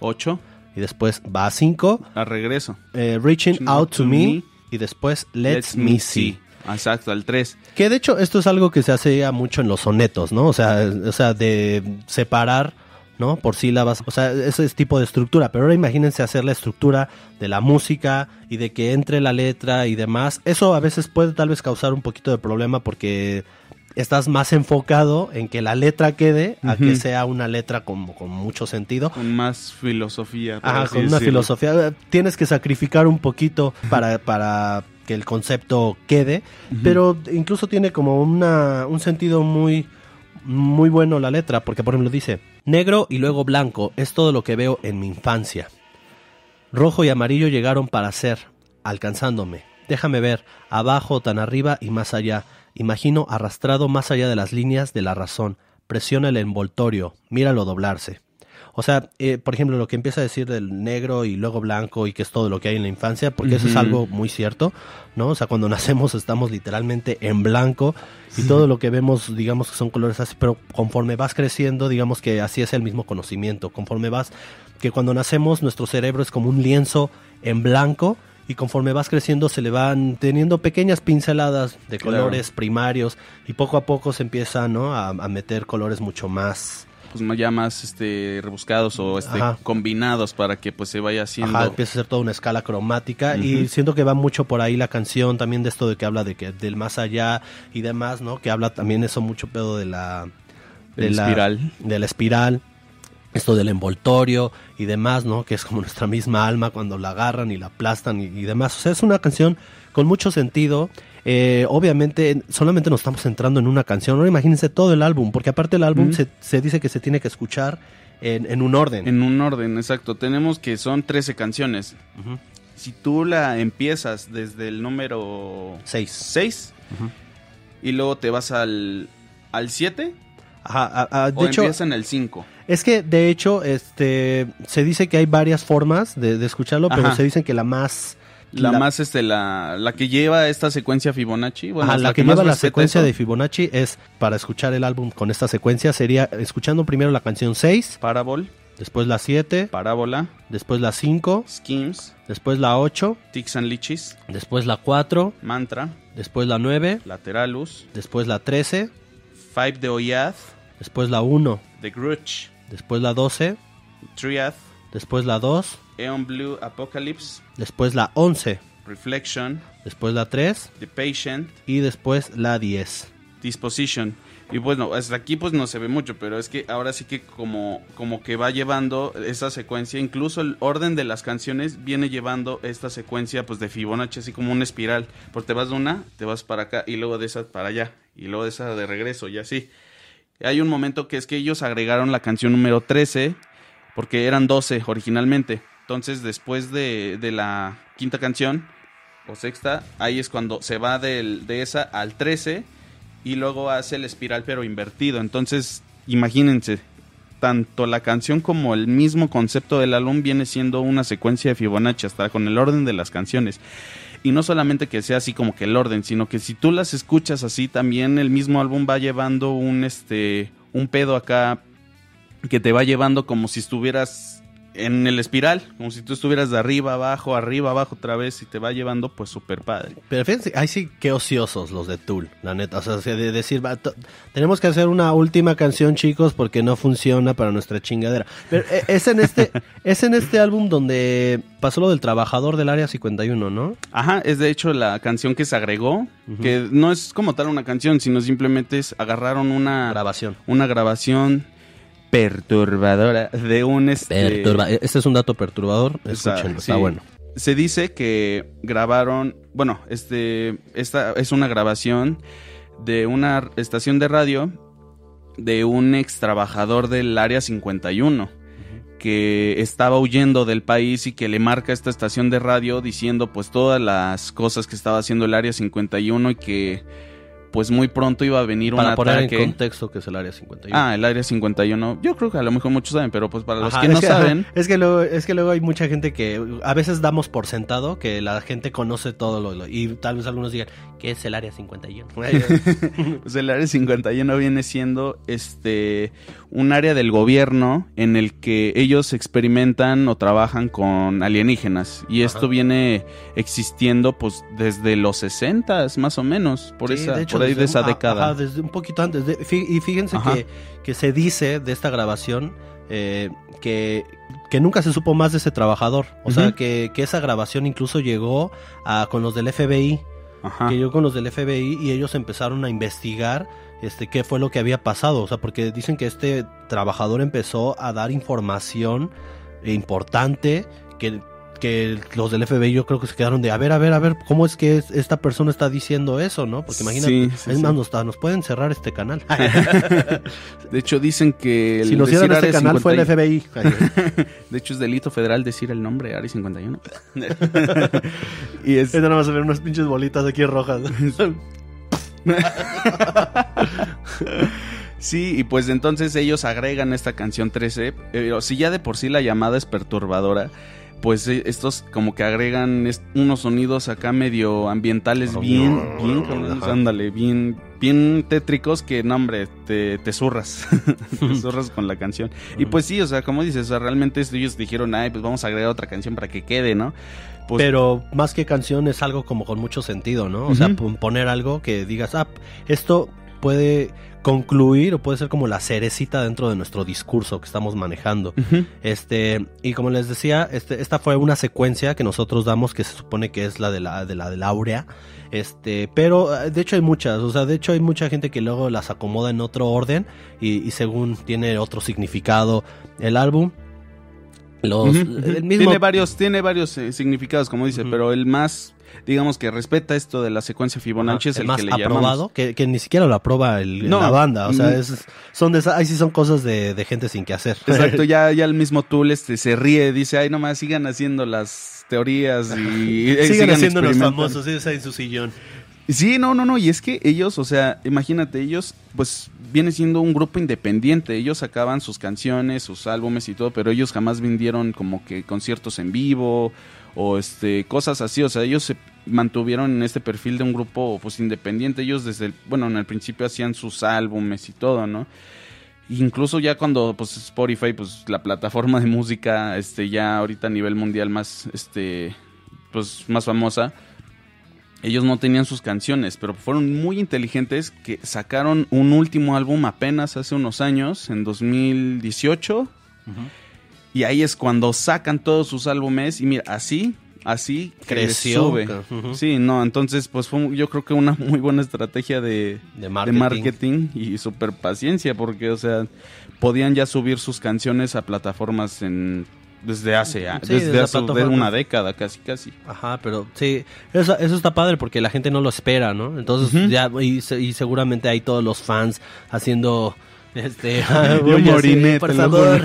ocho, y después va a cinco, a regreso. eh, reaching out to me, y después let's, me see. Exacto, al tres. Que de hecho esto es algo que se hace ya mucho en los sonetos, ¿no? O sea, o sea, de separar, ¿no? Por sílabas, o sea, ese es tipo de estructura. Pero ahora imagínense hacer la estructura de la música y de que entre la letra y demás. Eso a veces puede tal vez causar un poquito de problema porque estás más enfocado en que la letra quede a que sea una letra con, con mucho sentido. Con más filosofía. Ajá, con una filosofía. Tienes que sacrificar un poquito para, para que el concepto quede, pero incluso tiene como una, un sentido muy, muy bueno la letra, porque por ejemplo dice, negro y luego blanco es todo lo que veo en mi infancia. Rojo y amarillo llegaron para ser, alcanzándome. Déjame ver, abajo, tan arriba y más allá. Imagino arrastrado más allá de las líneas de la razón. Presiona el envoltorio, míralo doblarse. O sea, eh, por ejemplo, lo que empieza a decir del negro y luego blanco y que es todo lo que hay en la infancia, porque eso es algo muy cierto, ¿no? O sea, cuando nacemos estamos literalmente en blanco y todo lo que vemos, digamos que son colores así, pero conforme vas creciendo, digamos que así es el mismo conocimiento. Conforme vas, que cuando nacemos nuestro cerebro es como un lienzo en blanco y conforme vas creciendo se le van teniendo pequeñas pinceladas de Claro. colores primarios y poco a poco se empieza, ¿no? A, a meter colores mucho más Pues ya más este, rebuscados o este, Ajá. combinados para que pues se vaya haciendo... Ajá, empieza a ser toda una escala cromática y siento que va mucho por ahí la canción también de esto de que habla de que del más allá y demás, ¿no? Que habla también eso mucho pedo de la De la espiral. de la espiral, esto del envoltorio y demás, ¿no? Que es como nuestra misma alma cuando la agarran y la aplastan y, y demás. O sea, es una canción con mucho sentido. Eh, obviamente, solamente nos estamos centrando en una canción. Ahora imagínense todo el álbum, porque aparte el álbum se, se dice que se tiene que escuchar en, en un orden. En un orden, exacto. Tenemos que son 13 canciones. Si tú la empiezas desde el número Seis. 6 Ujú. y luego te vas al, al 7 Ajá, a- a- de o hecho, empiezas en el 5. es que de hecho, este, se dice que hay varias formas de, de escucharlo, pero se dicen que la más, La, más, este, la, la que lleva esta secuencia Fibonacci. Bueno, Ajá, es la, que, más lleva la secuencia eso. de Fibonacci es para escuchar el álbum con esta secuencia sería escuchando primero la canción 6, Parabol, después la 7, parábola, después la 5, schemes, después la 8, tics and lichis, después la 4, mantra, después la 9, lateralus, después la 13, five de Oyad, después la 1, the Grudge, después la 12, triad, después la 2, Eon Blue Apocalypse, después la 11, reflection, después la 3 the patient, y después la 10. disposition. Y bueno, hasta aquí pues no se ve mucho, pero es que ahora sí que como, como que va llevando esa secuencia, incluso el orden de las canciones viene llevando esta secuencia pues de Fibonacci, así como una espiral. Porque te vas de una, te vas para acá y luego de esa para allá y luego de esa de regreso y así. Hay un momento que es que ellos agregaron la canción número 13 porque eran 12 originalmente. Entonces después de, de la quinta canción o sexta, ahí es cuando se va del- de esa al 13 y luego hace el espiral pero invertido. Entonces, imagínense, tanto la canción como el mismo concepto del álbum viene siendo una secuencia de Fibonacci, hasta con el orden de las canciones. Y no solamente que sea así como que el orden, sino que si tú las escuchas así, también el mismo álbum va llevando un este un pedo acá que te va llevando como si estuvieras en el espiral, como si tú estuvieras de arriba abajo, arriba abajo otra vez y te va llevando pues súper padre. Pero fíjense, ahí sí que ociosos los de Tool, la neta. O sea, de decir, va, tenemos que hacer una última canción, chicos, porque no funciona para nuestra chingadera. Pero eh, es en este, es en este álbum donde pasó lo del trabajador del área 51, ¿no? Ajá, es de hecho la canción que se agregó, que no es como tal una canción, sino simplemente es agarraron una Grabación. una grabación perturbadora de un este Perturba- Este es un dato perturbador. Escúchenlo, sí. está bueno. Se dice que grabaron, bueno, este, esta es una grabación de una estación de radio de un ex trabajador del área 51 que estaba huyendo del país y que le marca a esta estación de radio diciendo pues todas las cosas que estaba haciendo el área 51 y que pues muy pronto iba a venir un Para poner ataque. en contexto que es el área 51. Ah, el área 51. Yo creo que a lo mejor muchos saben, pero pues para los Ajá, que no saben, Es que, luego, es que luego hay mucha gente que a veces damos por sentado que la gente conoce todo lo, lo- y tal vez algunos digan, ¿qué es el área 51? Pues el área 51 viene siendo este un área del gobierno en el que ellos experimentan o trabajan con alienígenas y esto viene existiendo pues desde los 60 más o menos, por Sí, esa de hecho, por ahí de esa un- década. ajá, desde un poquito antes. de- y fíjense que, que se dice de esta grabación eh, que, que nunca se supo más de ese trabajador. O sea, que, que esa grabación incluso llegó a, con los del FBI. Que llegó con los del FBI y ellos empezaron a investigar este qué fue lo que había pasado, o sea, porque dicen que este trabajador empezó a dar información importante que que los del FBI yo creo que se quedaron de a ver, a ver, a ver, ¿cómo es que es- esta persona está diciendo eso, no? Porque imagínate, Sí, sí, es sí. más, nos, nos pueden cerrar este canal. De hecho dicen que el si nos cierran este canal fue el 51 FBI. De hecho es delito federal decir el nombre área 51. y es nada más a ver unas pinches bolitas aquí rojas. Sí, y pues entonces ellos agregan esta canción 13, pero si ya de por sí la llamada es perturbadora, pues eh, estos como que agregan est- unos sonidos acá medio ambientales bien, bien, ándale, bien, bien tétricos que, no hombre, te, te zurras, te zurras con la canción. Y pues sí, o sea, como dices, o sea, realmente esto ellos dijeron, ay, pues vamos a agregar otra canción para que quede, ¿no? Pues, Pero más que canción es algo como con mucho sentido, ¿no? O sea, poner algo que digas, ah, esto puede concluir o puede ser como la cerecita dentro de nuestro discurso que estamos manejando. Este, y como les decía, este, esta fue una secuencia que nosotros damos que se supone que es la de la de la del áurea. Este, pero eh, de hecho hay muchas, o sea, de hecho hay mucha gente que luego las acomoda en otro orden y, y según tiene otro significado el álbum. Los, el mismo Tiene varios, tiene varios eh, significados, como dice, pero el más, digamos que respeta esto de la secuencia Fibonacci es el, más que le aprobado, que, que ni siquiera lo aprueba el- No. la banda, o sea, Mm. es, son de ahí sí son cosas de, de gente sin que hacer. Exacto, ya, ya el mismo Tool este, se ríe, dice, ay, nomás sigan haciendo las teorías y eh, Sigan haciendo los experimentando". famosos, ellos ahí en su sillón. Sí, no, no, no, y es que ellos, o sea, imagínate, ellos, pues, viene siendo un grupo independiente, ellos sacaban sus canciones, sus álbumes y todo, pero ellos jamás vendieron como que conciertos en vivo o este cosas así, o sea, ellos se mantuvieron en este perfil de un grupo pues independiente, ellos desde bueno, en el principio hacían sus álbumes y todo, ¿no? Incluso ya cuando pues Spotify, pues la plataforma de música este ya ahorita a nivel mundial más este pues más famosa, ellos no tenían sus canciones, pero fueron muy inteligentes que sacaron un último álbum apenas hace unos años, en 2018. Y ahí es cuando sacan todos sus álbumes y mira, así, así Creció. sube. Sí, no, entonces pues fue yo creo que una muy buena estrategia de, De de marketing. marketing y super paciencia porque, o sea, podían ya subir sus canciones a plataformas en desde hace, Sí, desde desde hace una década casi casi. Ajá, pero sí, eso, eso está padre porque la gente no lo espera, ¿no? Entonces ya, y, y seguramente hay todos los fans haciendo, este, Yo oye, sí, moriné, te lo.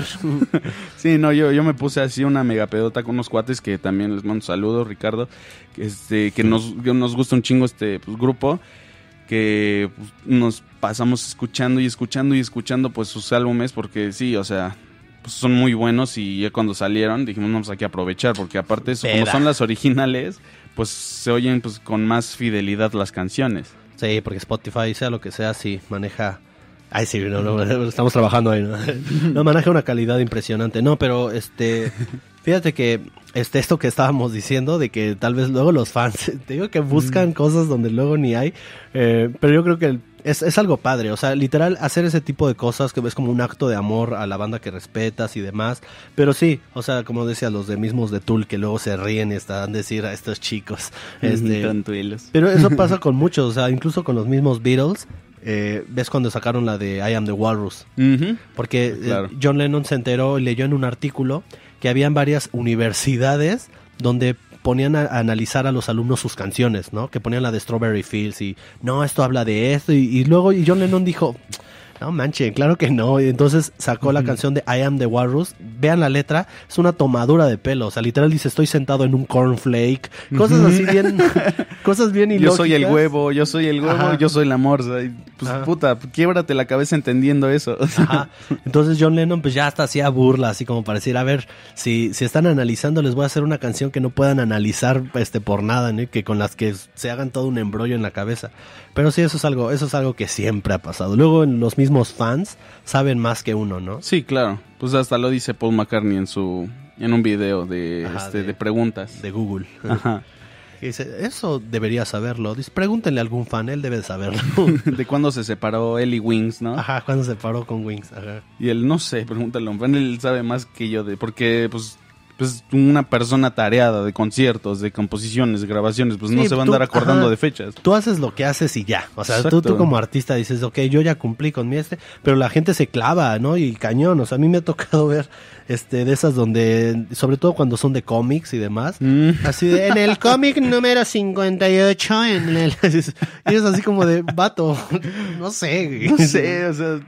Sí, no, yo, yo me puse así una mega pedota con unos cuates que también les mando saludos, Ricardo, este, que nos, que nos gusta un chingo este pues, grupo, que pues, nos pasamos escuchando y escuchando y escuchando pues sus álbumes porque sí, o sea, pues son muy buenos y ya cuando salieron dijimos vamos hay que aprovechar porque aparte eso, como son las originales, pues se oyen pues con más fidelidad las canciones. Sí, porque Spotify, sea lo que sea, sí maneja. Ay, sí, no, no, estamos trabajando ahí, ¿no? No, maneja una calidad impresionante. No, pero este. Fíjate que este, esto que estábamos diciendo, de que tal vez luego los fans, te digo que buscan cosas donde luego ni hay, eh, pero yo creo que es, es algo padre, o sea, literal, hacer ese tipo de cosas que ves como un acto de amor a la banda que respetas y demás, pero sí, o sea, como decía, los de mismos de Tool que luego se ríen y están a decir a estos chicos, este, Tontuelos. pero eso pasa con muchos, o sea, incluso con los mismos Beatles. eh, ves cuando sacaron la de I Am the Walrus. Porque eh. John Lennon se enteró y leyó en un artículo que habían varias universidades donde ponían a, analizar a los alumnos sus canciones, ¿no? Que ponían la de Strawberry Fields y no, esto habla de esto. Y, y luego y John Lennon dijo, no manche, claro que no. Y entonces sacó la canción de I Am the Walrus. Vean la letra, es una tomadura de pelo. O sea, literal dice, estoy sentado en un cornflake. Cosas así bien, cosas bien Yo ilógicas. soy el huevo, yo soy el huevo, Ajá. yo soy la morsa. Pues Ajá. puta, quiebrate la cabeza entendiendo eso. Ajá. Entonces John Lennon pues ya hasta hacía burla, así como para decir, a ver, si, si están analizando, les voy a hacer una canción que no puedan analizar este por nada, ¿no? que con las que se hagan todo un embrollo en la cabeza. Pero sí, eso es algo, eso es algo que siempre ha pasado. Luego los mismos fans saben más que uno, ¿no? Sí, claro. Pues hasta lo dice Paul McCartney en su en un video de Ajá, este de- de, preguntas. De Google. Ajá. Y dice, eso debería saberlo. Dice, pregúntenle a algún fan, él debe de saberlo. de cuándo se separó Ellie Wings, ¿no? Ajá, cuando se paró con Wings. Ajá. Y él no sé, pregúntale a un fan, él sabe más que yo de porque pues pues una persona tareada de conciertos, de composiciones, de grabaciones, pues no se va a andar acordando ajá. de fechas. tú haces lo que haces y ya. O sea, tú, Exacto. tú como artista dices, ok, yo ya cumplí con mi este, pero la gente se clava, ¿no? Y cañón. O sea, a mí me ha tocado ver este de esas donde, sobre todo cuando son de cómics y demás, Mm. así de, en el cómic número 58, en el... Y es así como de, vato, no sé. No sé, o sea,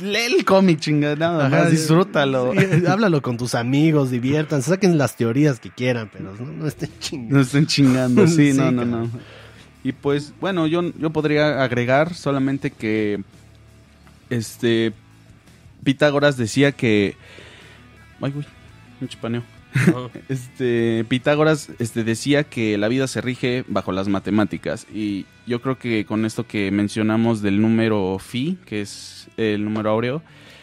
lee el cómic, chingada, disfrútalo. sí, háblalo con tus amigos, diviértanse, saquen las teorías que quieran, pero no, no estén chingando. No estén chingando, sí, Sí, no, no, no. Y pues, bueno, yo, yo podría agregar solamente que este Pitágoras decía que ay güey, me Este Pitágoras este decía que la vida se rige bajo las matemáticas. Y yo creo que con esto que mencionamos del número phi, que es el número áureo,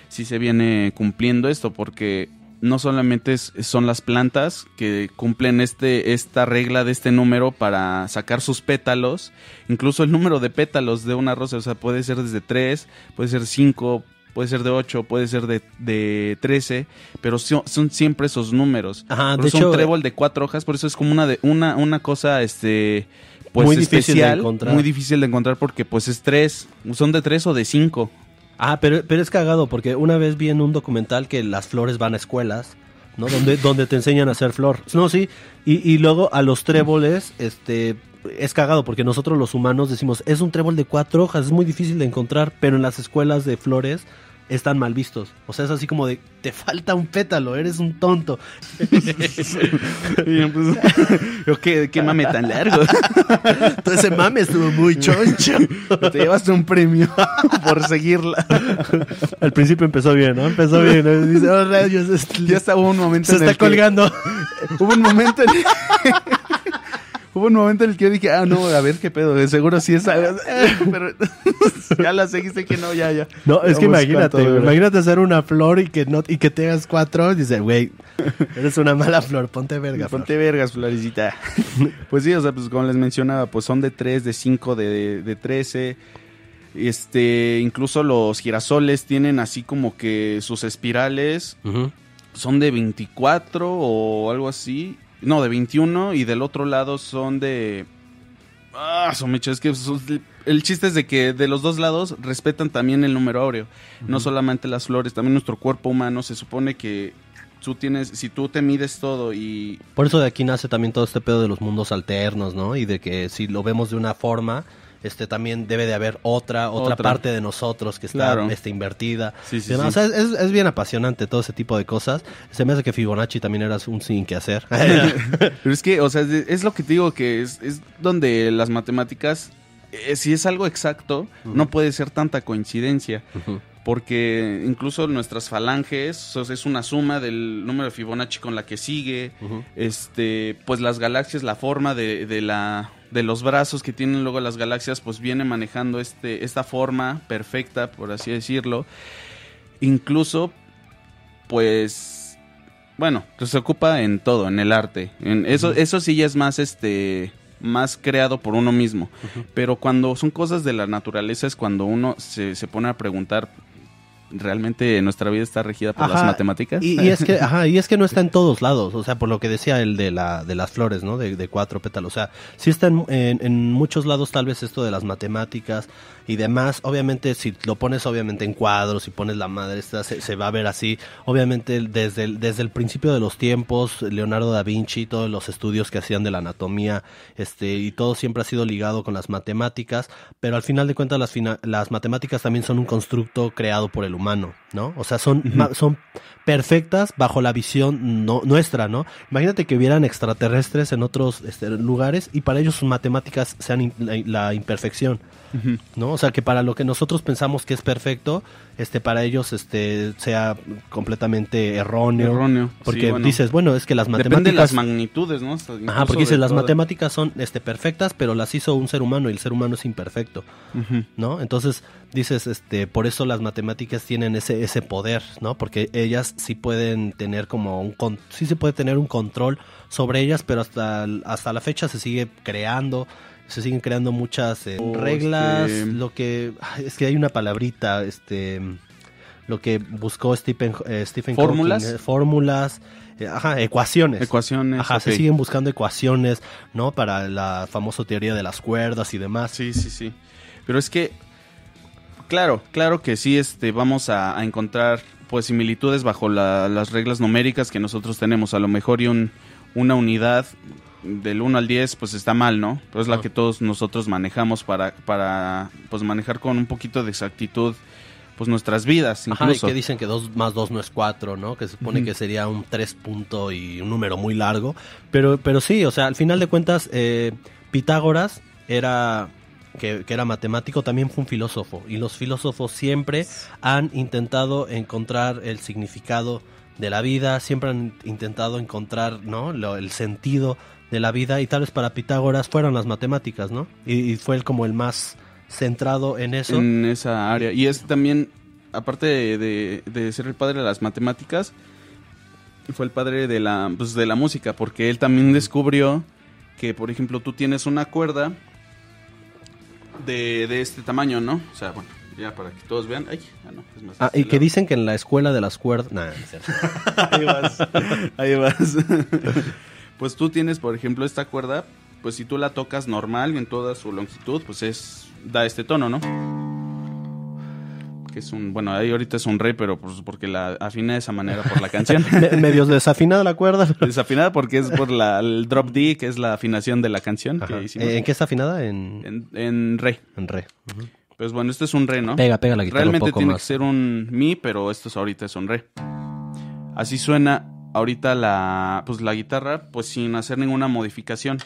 sí se viene cumpliendo esto porque no solamente son las plantas que cumplen este esta regla de este número para sacar sus pétalos, incluso el número de pétalos de una rosa, o sea, puede ser desde 3, puede ser 5, puede ser de 8, puede ser de, de 13, pero son, son siempre esos números. Ajá, de hecho, un trébol de cuatro hojas, por eso es como una de una una cosa este pues Muy difícil de encontrar. muy difícil de encontrar porque pues es tres, son de tres o de cinco. Ah, pero, pero es cagado porque una vez vi en un documental que las flores van a escuelas, ¿no? Donde, donde te enseñan a hacer flor. No, sí. Y, y luego a los tréboles, este, es cagado porque nosotros los humanos decimos, es un trébol de cuatro hojas, es muy difícil de encontrar, pero en las escuelas de flores están mal vistos. O sea, es así como de, te falta un pétalo, eres un tonto. Y yo, pues, ¿qué, qué mame tan largo. Todo ese mame estuvo muy choncho. Te llevaste un premio por seguirla. Al principio empezó bien, ¿no? Empezó bien. ¿no? Dice, oh, rayos, Ya estaba un momento se en está el que- colgando. Hubo un momento en Hubo un momento en el que yo dije, ah, no, a ver qué pedo, de seguro sí es algo. Pero ya la seguiste que no, ya, ya. No, es que imagínate, imagínate hacer una flor y que no y que tengas cuatro, y dice, güey, eres una mala flor, ponte verga. flor". Ponte vergas, Florecita. pues sí, o sea, pues como les mencionaba, pues son de 3, de 5, de, de 13. Este, incluso los girasoles tienen así como que sus espirales son de 24 o algo así. No, de 21 y del otro lado son de... Ah, son mecho, es que el chiste es de que de los dos lados respetan también el número áureo. No solamente las flores, también nuestro cuerpo humano se supone que tú tienes, si tú te mides todo y Por eso de aquí nace también todo este pedo de los mundos alternos, ¿no? Y de que si lo vemos de una forma, este también debe de haber otra, otra, Otra. parte de nosotros que está Claro. este, invertida. Sí, sí, sí. O sea, es, es bien apasionante todo ese tipo de cosas. Se me hace que Fibonacci también era un sin que hacer. Pero es que, o sea, es lo que te digo, que es, es donde las matemáticas eh, si es algo exacto, no puede ser tanta coincidencia. Porque incluso nuestras falanges o sea, es una suma del número de Fibonacci con la que sigue. Este, pues las galaxias, la forma de, de la de los brazos que tienen luego las galaxias, pues viene manejando este, esta forma perfecta, por así decirlo. Incluso, pues, bueno, pues se ocupa en todo, en el arte. En eso, eso sí ya es más este más creado por uno mismo. Pero cuando son cosas de la naturaleza es cuando uno se, se pone a preguntar realmente nuestra vida está regida por las matemáticas. Y, y es que, ajá, y es que no está en todos lados, o sea, por lo que decía el de la, de las flores, ¿no? De, de cuatro pétalos, o sea, sí está en, en, en muchos lados tal vez esto de las matemáticas y demás, obviamente si lo pones obviamente en cuadros y pones la madre esta, se, se va a ver así, obviamente desde el, desde el principio de los tiempos, Leonardo da Vinci, todos los estudios que hacían de la anatomía, este, y todo siempre ha sido ligado con las matemáticas, pero al final de cuentas las, fina- las matemáticas también son un constructo creado por el humano, ¿no? O sea, son, son perfectas bajo la visión no, nuestra, ¿no? Imagínate que hubieran extraterrestres en otros este, lugares y para ellos sus matemáticas sean in- la, la imperfección, ¿no? O sea, que para lo que nosotros pensamos que es perfecto, este, para ellos este, sea completamente erróneo. Erróneo, Porque sí, bueno. dices, bueno, es que las matemáticas... Depende de las magnitudes, ¿no? Ajá, porque dices, las toda- matemáticas son este, perfectas, pero las hizo un ser humano y el ser humano es imperfecto. ¿no? Entonces dices, este, por eso las matemáticas tienen ese, ese poder, ¿no? Porque ellas sí pueden tener como un, con- sí se puede tener un control sobre ellas, pero hasta, hasta la fecha se sigue creando, se siguen creando muchas eh, O, reglas, este- lo que, es que hay una palabrita, este, lo que buscó Stephen, eh, Stephen ¿Fórmulas? Hawking, eh, fórmulas, eh, ajá, ecuaciones. Ecuaciones. Ajá, se siguen buscando ecuaciones, ¿no? Para la famosa teoría de las cuerdas y demás. Sí, sí, sí. Pero es que, claro, claro que sí, este, vamos a, a encontrar pues similitudes bajo la- las reglas numéricas que nosotros tenemos. A lo mejor y un, una unidad del 1 al 10 pues está mal, ¿no? Pero es la Ah. que todos nosotros manejamos para, para pues manejar con un poquito de exactitud pues nuestras vidas Ajá, y incluso. que dicen que 2 más 2 no es 4, ¿no? Que se supone que sería un 3 punto y un número muy largo. Pero, pero sí, o sea, al final de cuentas, eh, Pitágoras era, que, que era matemático, también fue un filósofo. Y los filósofos siempre han intentado encontrar el significado de la vida, siempre han intentado encontrar, ¿no? Lo- el sentido de la vida. Y tal vez para Pitágoras fueron las matemáticas, ¿no? Y, y fue el, como el más centrado en eso. en esa área. Y es también, aparte de, de- de ser el padre de las matemáticas, fue el padre de la, pues, de la música, porque él también descubrió que, por ejemplo, tú tienes una cuerda de, de este tamaño, ¿no? O sea, bueno, ya para que todos vean. Ay, ah, no, es más Ah, este y que dicen que en la escuela de las cuerdas... Nah, no es cierto. Ahí vas, ahí vas. Pues tú tienes, por ejemplo, esta cuerda, pues si tú la tocas normal en toda su longitud, pues es da este tono, ¿no? Que es un, bueno, ahí ahorita es un re, pero pues porque la afina de esa manera por la canción. Me- medio desafinada la cuerda. Desafinada porque es por la, el drop D, que es la afinación de la canción que hicimos. Eh, ¿En qué está afinada? En, En, en re. en re. Pues bueno, este es un re, ¿no? Pega, pega la guitarra Realmente un poco tiene más. que ser un mi, pero esto es ahorita es un re. Así suena ahorita la, pues la guitarra, pues sin hacer ninguna modificación.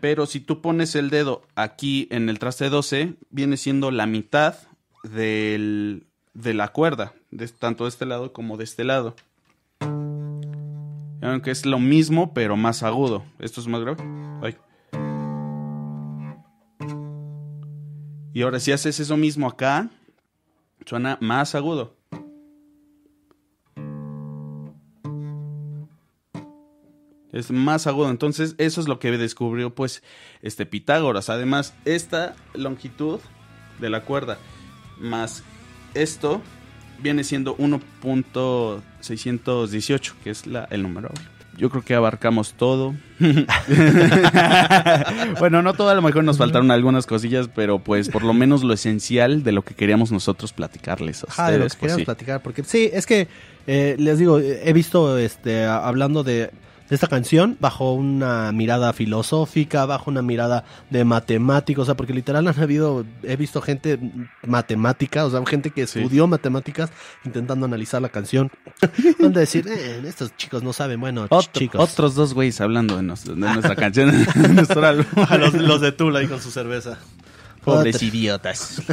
Pero si tú pones el dedo aquí en el traste 12, viene siendo la mitad del, de la cuerda, tanto de este lado como de este lado. Aunque es lo mismo, pero más agudo. Esto es más grave. Y ahora si haces eso mismo acá, suena más agudo. Es más agudo. Entonces, eso es lo que descubrió, pues, este Pitágoras. Además, esta longitud de la cuerda más esto viene siendo 1.618, que es la, el número. Yo creo que abarcamos todo. bueno, no todo, a lo mejor nos faltaron algunas cosillas, pero pues por lo menos lo esencial de lo que queríamos nosotros platicarles a Ajá, de lo ustedes. que pues, queríamos sí. platicar. Porque sí, es que eh, les digo, he visto este hablando de esta canción bajo una mirada filosófica, bajo una mirada de matemáticos, o sea, porque literal han habido, he visto gente matemática, o sea, gente que Sí. estudió matemáticas intentando analizar la canción. Donde decir, "Eh, estos chicos no saben, bueno, Otro- chicos. Otros dos güeyes hablando de, nos- de nuestra canción, de nuestro álbum. A los, los de Tula ahí con su cerveza. Pobres idiotas.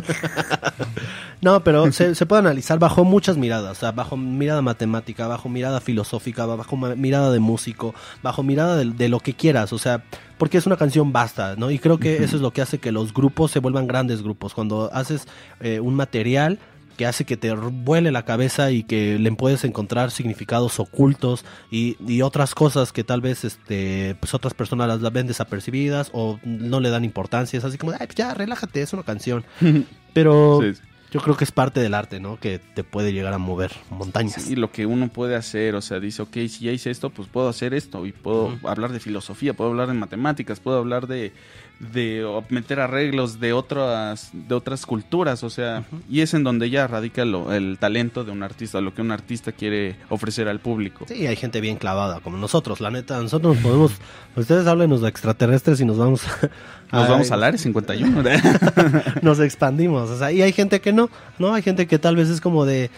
No, pero se, se puede analizar bajo muchas miradas, o sea, bajo mirada matemática, bajo mirada filosófica, bajo mirada de músico, bajo mirada de, de lo que quieras, o sea, porque es una canción basta, ¿no? Y creo que eso es lo que hace que los grupos se vuelvan grandes grupos, cuando haces eh, un material que hace que te vuele la cabeza y que le puedes encontrar significados ocultos y, y otras cosas que tal vez este pues otras personas las, las ven desapercibidas o no le dan importancia, es así como, ay, pues ya, relájate, es una canción. Pero Sí. Yo creo que es parte del arte, ¿no? Que te puede llegar a mover montañas. Y lo que uno puede hacer, o sea, dice, ok, si ya hice esto, pues puedo hacer esto. Y puedo hablar de filosofía, puedo hablar de matemáticas, puedo hablar de, de meter arreglos de otras, de otras culturas, o sea, y es en donde ya radica lo- el talento de un artista, lo que un artista quiere ofrecer al público. Sí, hay gente bien clavada, como nosotros, la neta. Nosotros podemos. Ustedes háblenos de extraterrestres y nos vamos. Nos Ay, vamos al área 51. Nos expandimos. O sea, y hay gente que no. No, hay gente que tal vez es como de.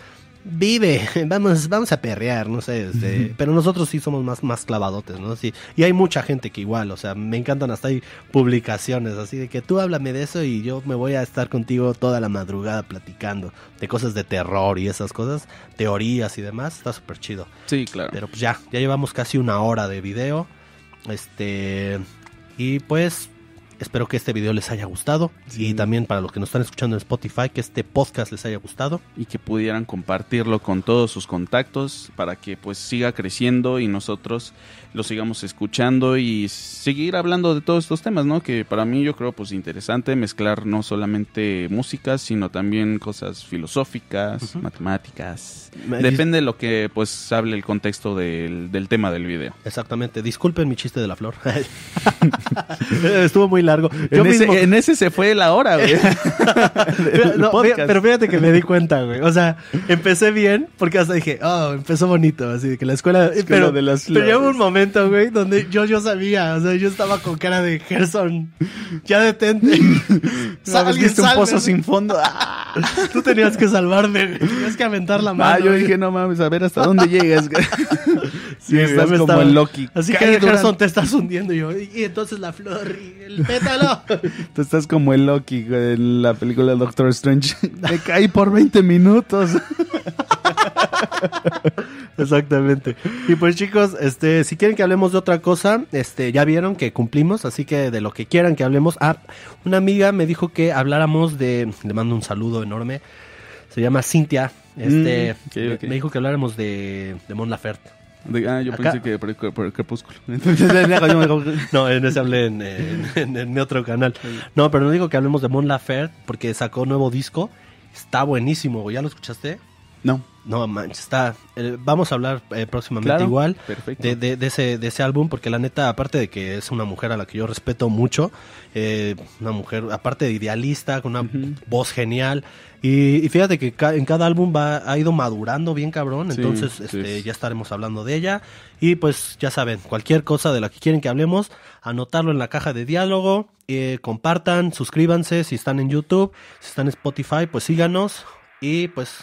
Vive, vamos, vamos a perrear, no sé, este, pero nosotros sí somos más, más clavadotes, ¿no? Sí, y hay mucha gente que igual, o sea, me encantan hasta hay publicaciones así de que tú háblame de eso y yo me voy a estar contigo toda la madrugada platicando de cosas de terror y esas cosas, teorías y demás, está súper chido. sí, claro. Pero pues ya, ya llevamos casi una hora de video. Este. Y pues. Espero que este video les haya gustado. Y también para los que nos están escuchando en Spotify, que este podcast les haya gustado. y que pudieran compartirlo con todos sus contactos para que pues siga creciendo y nosotros lo sigamos escuchando y seguir hablando de todos estos temas, ¿no? Que para mí yo creo pues interesante mezclar no solamente música, sino también cosas filosóficas, matemáticas. Me- Depende de lo que pues hable el contexto del, del tema del video. Exactamente. Disculpen mi chiste de la flor. Estuvo muy largo. Yo En ese, en ese se fue la hora, güey. Pero, no, fíjate que me di cuenta, güey. O sea, empecé bien porque hasta dije, oh, empezó bonito, así que la escuela. Escuela pero, de las pero flores. un momento, güey, donde yo, yo sabía, o sea, yo estaba con cara de Gerson, ya detente. Sa- ¿Sabes que este un pozo sin fondo? ¡Ah! Tú tenías que salvarme. Tenías que aventar la mano. Ah, yo dije, no mames, a ver hasta dónde llegas. sí, estás como estaba- el Loki. Así que Gerson durante- te estás hundiendo y yo. Y entonces la flor y el pétalo. Tú estás como el Loki en la película Doctor Strange. Me caí por 20 minutos. Exactamente. Y pues chicos, este, si quieren que hablemos de otra cosa, este, ya vieron que cumplimos, así que de lo que quieran que hablemos. Ah, una amiga me dijo que habláramos de, le mando un saludo enorme. Se llama Cintia. Este, Mm, me- dijo que habláramos de, de Mon Laferte. De- ah, yo Acá- pensé que por, por el crepúsculo. No, en ese hablé en, en- en- en mi otro canal. No, pero no digo que hablemos de Mon Laferte porque sacó nuevo disco. Está buenísimo, güey. ¿ya lo escuchaste? No. No manches, está. eh, vamos a hablar eh, próximamente Claro, igual de, de- de ese, de ese álbum, porque la neta, aparte de que es una mujer a la que yo respeto mucho, eh, una mujer, aparte de idealista, con una voz genial. Y, y fíjate que ca- en cada álbum va, ha ido madurando bien cabrón, Sí, entonces sí, este, ya estaremos hablando de ella. Y pues ya saben, cualquier cosa de la que quieren que hablemos, anotarlo en la caja de diálogo, compartan, suscríbanse si están en YouTube, si están en Spotify, pues síganos. Y pues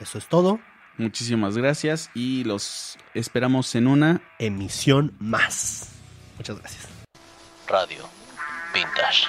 eso es todo. Muchísimas gracias y los esperamos en una Emisión más. Muchas gracias. Radio Vintage.